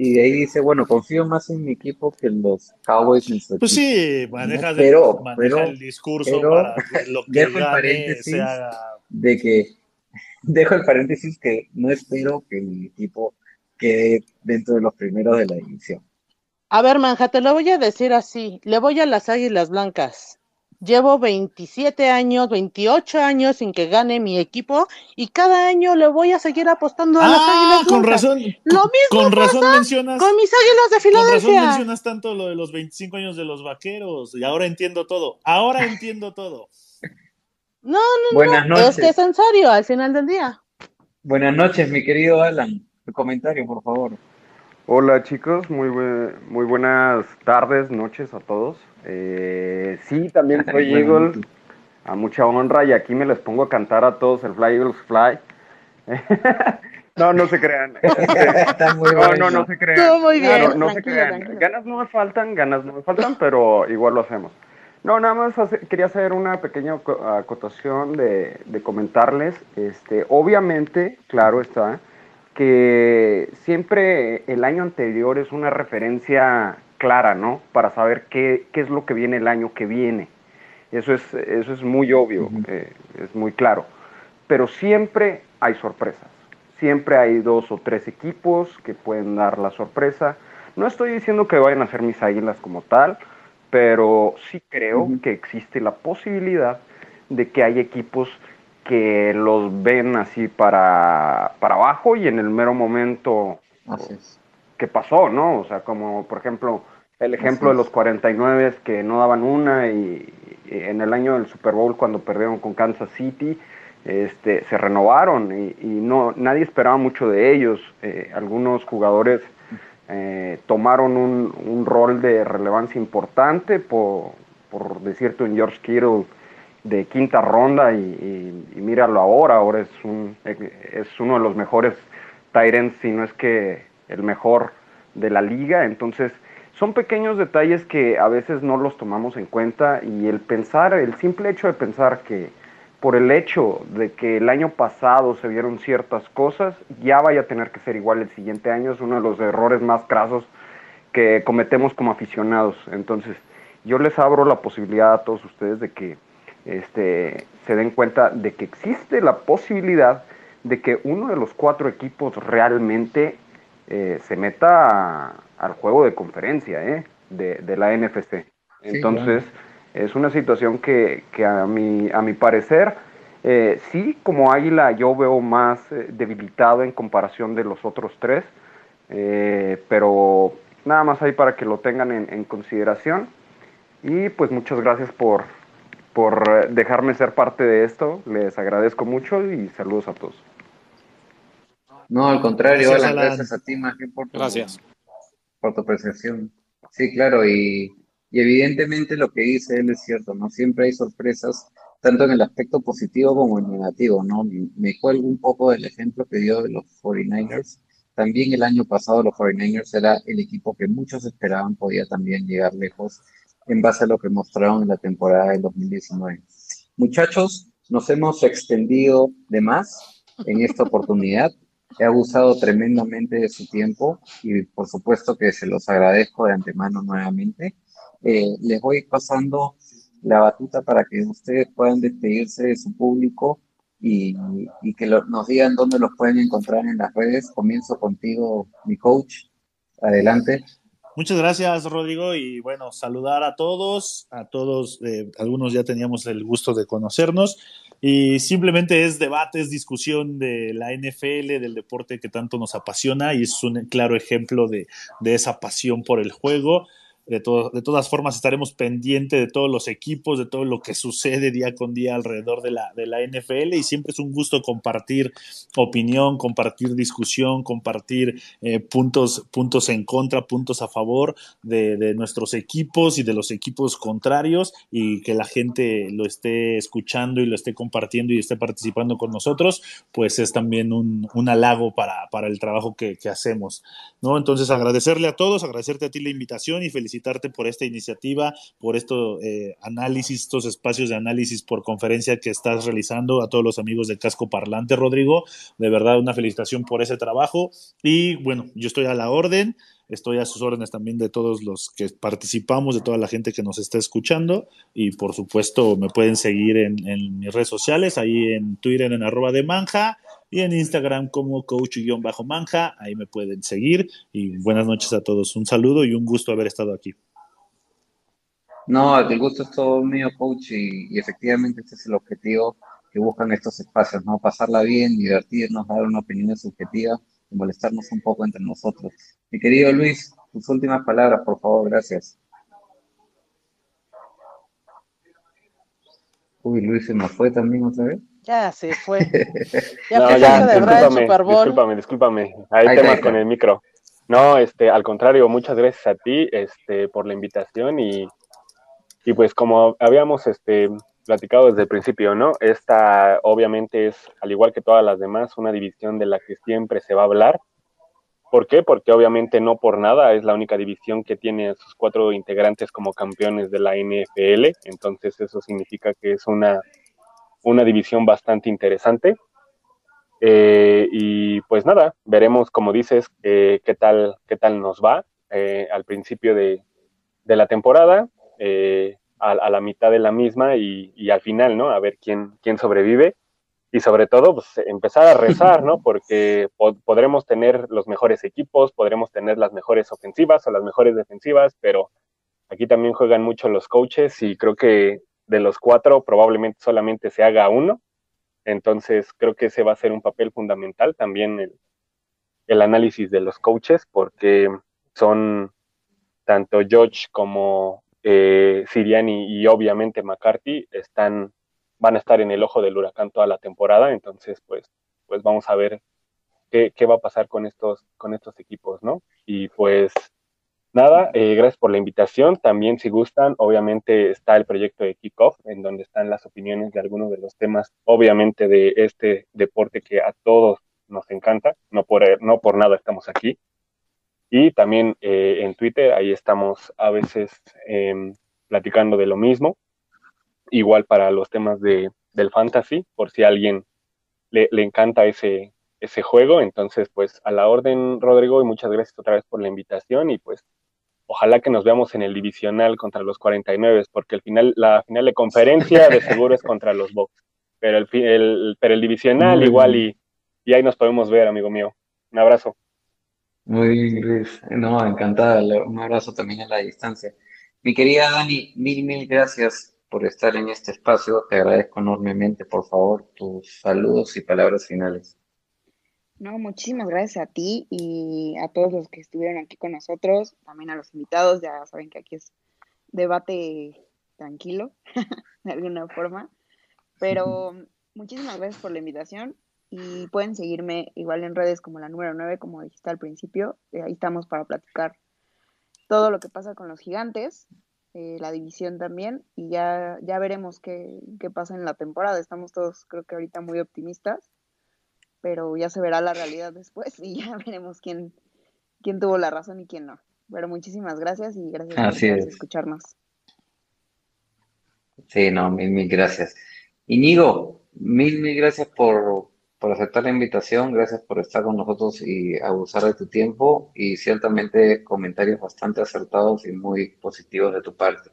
y de ahí dice, bueno, confío más en mi equipo que en los Cowboys en su Pues sí, maneja, pero, maneja pero, el discurso pero para que lo que dejo el paréntesis se haga... de que dejo el paréntesis que no espero que mi equipo quede dentro de los primeros de la división. A ver, Manja, te lo voy a decir así. Le voy a las Águilas Blancas. Llevo 27 años, 28 años sin que gane mi equipo y cada año le voy a seguir apostando a las Ah, Águilas con Blancas. razón. Lo mismo con razón pasa mencionas. con mis Águilas de Con razón Filadelfia. mencionas tanto lo de los 25 años de los vaqueros. Y ahora entiendo todo. Ahora entiendo todo. No, no, Buenas no. noches. Es que es en serio, al final del día. Buenas noches, mi querido Alan. Tu comentario, por favor. Hola chicos, muy, muy buenas tardes, noches a todos. Eh, sí, también soy Bueno, Eagle, a mucha honra, y aquí me les pongo a cantar a todos el Fly Eagles Fly. no, no se crean. Está muy No, no, no se crean. Todo muy bien, No, no se crean. tranquilo. Ganas no me faltan, ganas no me faltan, pero igual lo hacemos. No, nada más hace- quería hacer una pequeña co- acotación de, de comentarles. Este, obviamente, claro está, que siempre el año anterior es una referencia clara, ¿no? Para saber qué, qué es lo que viene el año que viene. Eso es, eso es muy obvio, eh, es muy claro. Pero siempre hay sorpresas. Siempre hay dos o tres equipos que pueden dar la sorpresa. No estoy diciendo que vayan a ser mis águilas como tal, pero sí creo que existe la posibilidad de que hay equipos que los ven así para, para abajo y en el mero momento Así es. que pasó, ¿no? O sea, como por ejemplo el ejemplo de los 49 que no daban una y, y en el año del Super Bowl cuando perdieron con Kansas City, este, se renovaron y, y no nadie esperaba mucho de ellos. Eh, algunos jugadores eh, tomaron un, un rol de relevancia importante por, por decirte un George Kittle de quinta ronda y, míralo ahora, ahora es, un, es uno de los mejores Tyrants, si no es que el mejor de la liga, entonces son pequeños detalles que a veces no los tomamos en cuenta y el pensar, el simple hecho de pensar que por el hecho de que el año pasado se vieron ciertas cosas, ya vaya a tener que ser igual el siguiente año, es uno de los errores más crasos que cometemos como aficionados. Entonces, yo les abro la posibilidad a todos ustedes de que este, se den cuenta de que existe la posibilidad de que uno de los cuatro equipos realmente eh, se meta a- al juego de conferencia ¿eh? de, de la NFC. Entonces, Es una situación que, a, mi, a mi parecer, eh, sí, como Águila yo veo más debilitado en comparación de los otros tres, pero nada más ahí para que lo tengan en, consideración. Y pues muchas gracias por, por dejarme ser parte de esto. Les agradezco mucho y saludos a todos. No, al contrario, gracias, gracias a ti, Maggie, por tu, gracias. por tu apreciación. Sí, claro, y, y, evidentemente lo que dice él es cierto, ¿no? Siempre hay sorpresas, tanto en el aspecto positivo como en el negativo, ¿no? Me cuelgo un poco del ejemplo que dio de los 49ers. También el año pasado los 49ers era el equipo que muchos esperaban podía también llegar lejos en base a lo que mostraron en la temporada del 2019. Muchachos, nos hemos extendido de más en esta oportunidad. He abusado tremendamente de su tiempo y por supuesto que se los agradezco de antemano nuevamente. Eh, les voy pasando la batuta para que ustedes puedan despedirse de su público y, que nos digan dónde los pueden encontrar en las redes. Comienzo contigo, mi coach. Adelante. Muchas gracias, Rodrigo. Y bueno, saludar a todos, a todos, eh, algunos ya teníamos el gusto de conocernos. Y simplemente es debate, es discusión de la NFL, del deporte que tanto nos apasiona y es un claro ejemplo de, de esa pasión por el juego. De, de todas formas, estaremos pendientes de todos los equipos, de todo lo que sucede día con día alrededor de la, de la NFL y siempre es un gusto compartir opinión, compartir discusión, compartir eh, puntos, puntos en contra, puntos a favor de, de, nuestros equipos y de los equipos contrarios y que la gente lo esté escuchando y lo esté compartiendo y esté participando con nosotros, pues es también un, un halago para, para el trabajo que, que hacemos. ¿no? Entonces, agradecerle a todos, agradecerte a ti la invitación y felicitar por esta iniciativa, por estos eh, análisis, estos espacios de análisis por conferencia que estás realizando a todos los amigos de Casco Parlante, Rodrigo. De verdad, una felicitación por ese trabajo. Y bueno, yo estoy a la orden. Estoy a sus órdenes también de todos los que participamos, de toda la gente que nos está escuchando. Y por supuesto, me pueden seguir en, en mis redes sociales, ahí en Twitter en arroba de manja y en Instagram como coach-manja. Ahí me pueden seguir. Y buenas noches a todos. Un saludo y un gusto haber estado aquí. No, el gusto es todo mío, coach, y, efectivamente este es el objetivo que buscan estos espacios, ¿no? Pasarla bien, divertirnos, dar una opinión subjetiva y molestarnos un poco entre nosotros. Mi querido Luis, tus últimas palabras, por favor, gracias. Uy, Luis se nos fue también otra vez. Ya se fue. Ya no, ya, discúlpame, discúlpame, discúlpame. Hay temas con el micro. No, este, al contrario, muchas gracias a ti, este, por la invitación y, y pues como habíamos, este, platicado desde el principio, ¿no? Esta obviamente es, al igual que todas las demás, una división de la que siempre se va a hablar. ¿Por qué? Porque obviamente no por nada es la única división que tiene a sus cuatro integrantes como campeones de la NFL, entonces eso significa que es una una división bastante interesante. Eh, y pues nada, veremos, como dices, eh, qué, tal, qué tal nos va eh, al principio de, la temporada, a, la mitad de la misma y, al final, ¿no? A ver quién, quién sobrevive. Y sobre todo, pues empezar a rezar, ¿no? Porque podremos tener los mejores equipos, podremos tener las mejores ofensivas o las mejores defensivas, pero aquí también juegan mucho los coaches y creo que de los cuatro probablemente solamente se haga uno. Entonces creo que ese va a ser un papel fundamental también el, el análisis de los coaches porque son tanto George como eh, Siriani y obviamente McCarthy están van a estar en el ojo del huracán toda la temporada entonces pues pues vamos a ver qué, qué va a pasar con estos con estos equipos no y pues Nada, eh, gracias por la invitación. También si gustan, obviamente está el proyecto de Kickoff, en donde están las opiniones de algunos de los temas, obviamente de este deporte que a todos nos encanta, no por, no por nada estamos aquí. Y también eh, en Twitter, ahí estamos a veces em, platicando de lo mismo, igual para los temas de, del fantasy, por si a alguien le, le encanta ese, ese juego. Entonces, pues a la orden, Rodrigo, y muchas gracias otra vez por la invitación y pues ojalá que nos veamos en el divisional contra los 49, porque el final, la final de conferencia de seguro es contra los Bucks. Pero el, el, pero el divisional igual y, y ahí nos podemos ver, amigo mío. Un abrazo. Muy bien, Luis. No, encantada. Un abrazo también a la distancia. Mi querida Dani, mil, mil gracias por estar en este espacio. Te agradezco enormemente. Por favor, tus saludos y palabras finales. No, muchísimas gracias a ti y a todos los que estuvieron aquí con nosotros, también a los invitados. Ya saben que aquí es debate tranquilo, de alguna forma. Pero muchísimas gracias por la invitación y pueden seguirme igual en redes como la número 9, como dijiste al principio. Eh, ahí estamos para platicar todo lo que pasa con los gigantes, eh, la división también, y ya, ya veremos qué, qué pasa en la temporada. Estamos todos, creo que ahorita, muy optimistas, pero ya se verá la realidad después y ya veremos quién, quién tuvo la razón y quién no. Pero muchísimas gracias y gracias por escucharnos. Sí, no, mil, mil gracias. Inigo, mil, mil gracias por, por aceptar la invitación, gracias por estar con nosotros y abusar de tu tiempo y ciertamente comentarios bastante acertados y muy positivos de tu parte.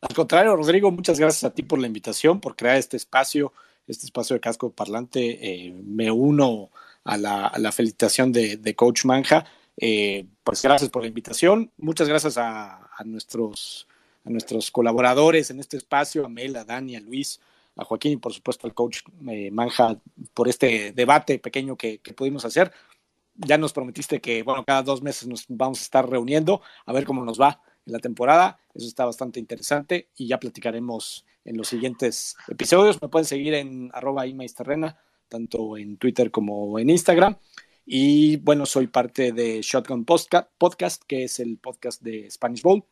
Al contrario, Rodrigo, muchas gracias a ti por la invitación, por crear este espacio, este espacio de casco parlante. Eh, me uno a la, felicitación de, Coach Manja. Eh, pues gracias por la invitación. Muchas gracias a, nuestros, a nuestros colaboradores en este espacio, a Mel, a Dani, a Luis, a Joaquín y por supuesto al coach eh, Manja por este debate pequeño que, pudimos hacer. Ya nos prometiste que, bueno, cada dos meses nos vamos a estar reuniendo a ver cómo nos va en la temporada. Eso está bastante interesante y ya platicaremos en los siguientes episodios. Me pueden seguir en arroba Terrena, tanto en Twitter como en Instagram. Y bueno, soy parte de Shotgun Podcast, que es el podcast de Spanish Bowl.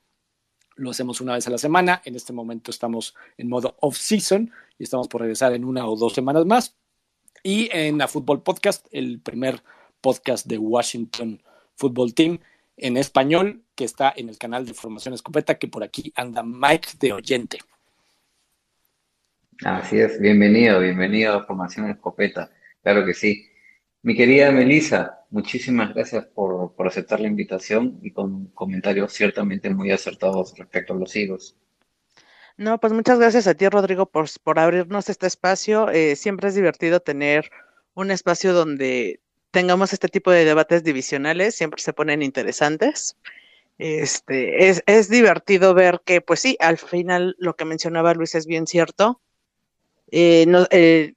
Lo hacemos una vez a la semana. En este momento estamos en modo off-season y estamos por regresar en una o dos semanas más. Y en la Fútbol Podcast, el primer podcast de Washington Football Team en español, que está en el canal de Formación Escopeta, que por aquí anda Mike de Oyente. Así es, bienvenido, bienvenido a Formación Escopeta, claro que sí. Mi querida Melissa, muchísimas gracias por, por aceptar la invitación y con comentarios ciertamente muy acertados respecto a los higos. No, pues muchas gracias a ti, Rodrigo, por, por abrirnos este espacio. Eh, siempre es divertido tener un espacio donde tengamos este tipo de debates divisionales, siempre se ponen interesantes. Este, es, es divertido ver que, pues sí, al final lo que mencionaba Luis es bien cierto. Eh, eh,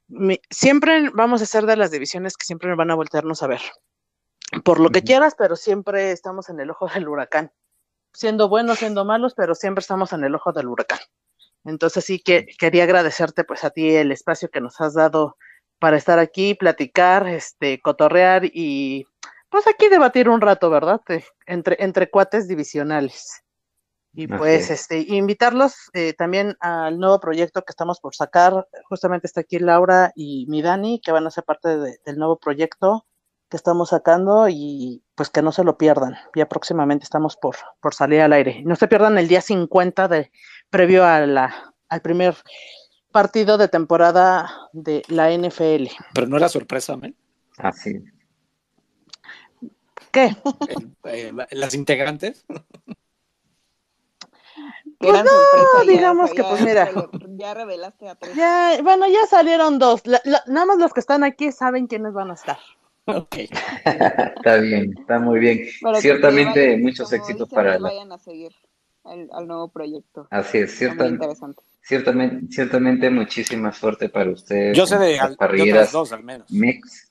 siempre vamos a ser de las divisiones que siempre van a voltearnos a ver. Por lo que quieras, pero siempre estamos en el ojo del huracán. Siendo buenos, siendo malos, pero siempre estamos en el ojo del huracán. Entonces sí que quería agradecerte pues a ti el espacio que nos has dado para estar aquí, platicar, este, cotorrear y pues aquí debatir un rato, ¿verdad? entre, entre cuates divisionales. Y pues este, invitarlos eh, también al nuevo proyecto que estamos por sacar. Justamente está aquí Laura y mi Dani, que van a ser parte del nuevo proyecto que estamos sacando y pues que no se lo pierdan. Ya próximamente estamos por, por salir al aire. No se pierdan el día 50 de, previo a la, al primer partido de temporada de la NFL. Pero no era sorpresa, ¿men? Así. ¿Qué? Eh, ¿Las integrantes? Pues no, digamos que pues mira. Ya revelaste a tres. Ya, bueno, ya salieron dos. nada más los que están aquí saben quiénes van a estar. Ok. está bien, está muy bien. Ciertamente muchos éxitos para... Vayan a seguir al, nuevo proyecto. Así es, ciertamente. Ciertamente, ciertamente muchísima suerte para ustedes. Yo sé de, las dos al menos. Mix.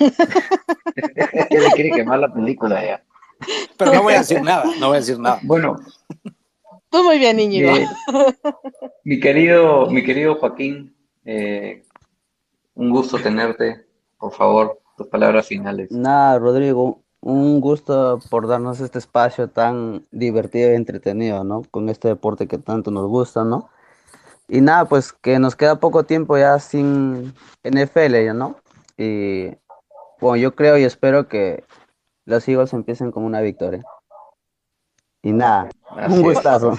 le quiere quemar la película ya. Pero no voy a decir nada, no voy a decir nada. Bueno. Tú muy bien, niño. mi querido, mi querido Joaquín, eh, un gusto tenerte. Por favor, tus palabras finales. Nada, Rodrigo, un gusto por darnos este espacio tan divertido y entretenido, ¿no? Con este deporte que tanto nos gusta, ¿no? Y nada, pues que nos queda poco tiempo ya sin NFL, ¿ya no? Y bueno, yo creo y espero que los Eagles empiecen con una victoria. Y nada, un gustazo.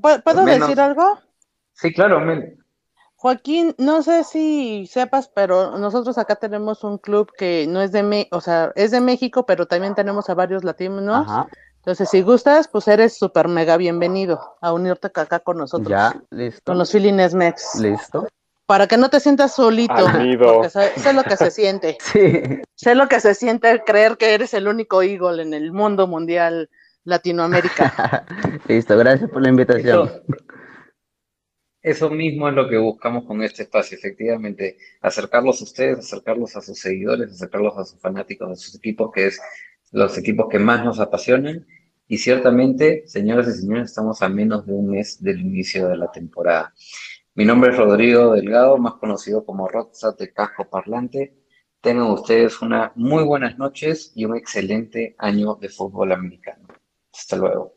¿Puedo, decir algo? Sí, claro, Joaquín, no sé si sepas, pero nosotros acá tenemos un club que no es de me o sea, es de México, pero también tenemos a varios latinos. Entonces, si gustas, pues eres súper mega bienvenido a unirte acá con nosotros. Ya, listo. Con los Filines Mex. Listo. Para que no te sientas solito. Porque sé, lo que se siente. sí. Sé lo que se siente creer que eres el único Eagle en el mundo mundial Latinoamérica. Listo, gracias por la invitación. Eso, mismo es lo que buscamos con este espacio, efectivamente, acercarlos a ustedes, acercarlos a sus seguidores, acercarlos a sus fanáticos, a sus equipos, que es los equipos que más nos apasionan. Y ciertamente, señoras y señores, estamos a menos de un mes del inicio de la temporada. Mi nombre es Rodrigo Delgado, más conocido como Rocksat de Casco Parlante. Tengan ustedes una muy buenas noches y un excelente año de fútbol americano. Hasta luego.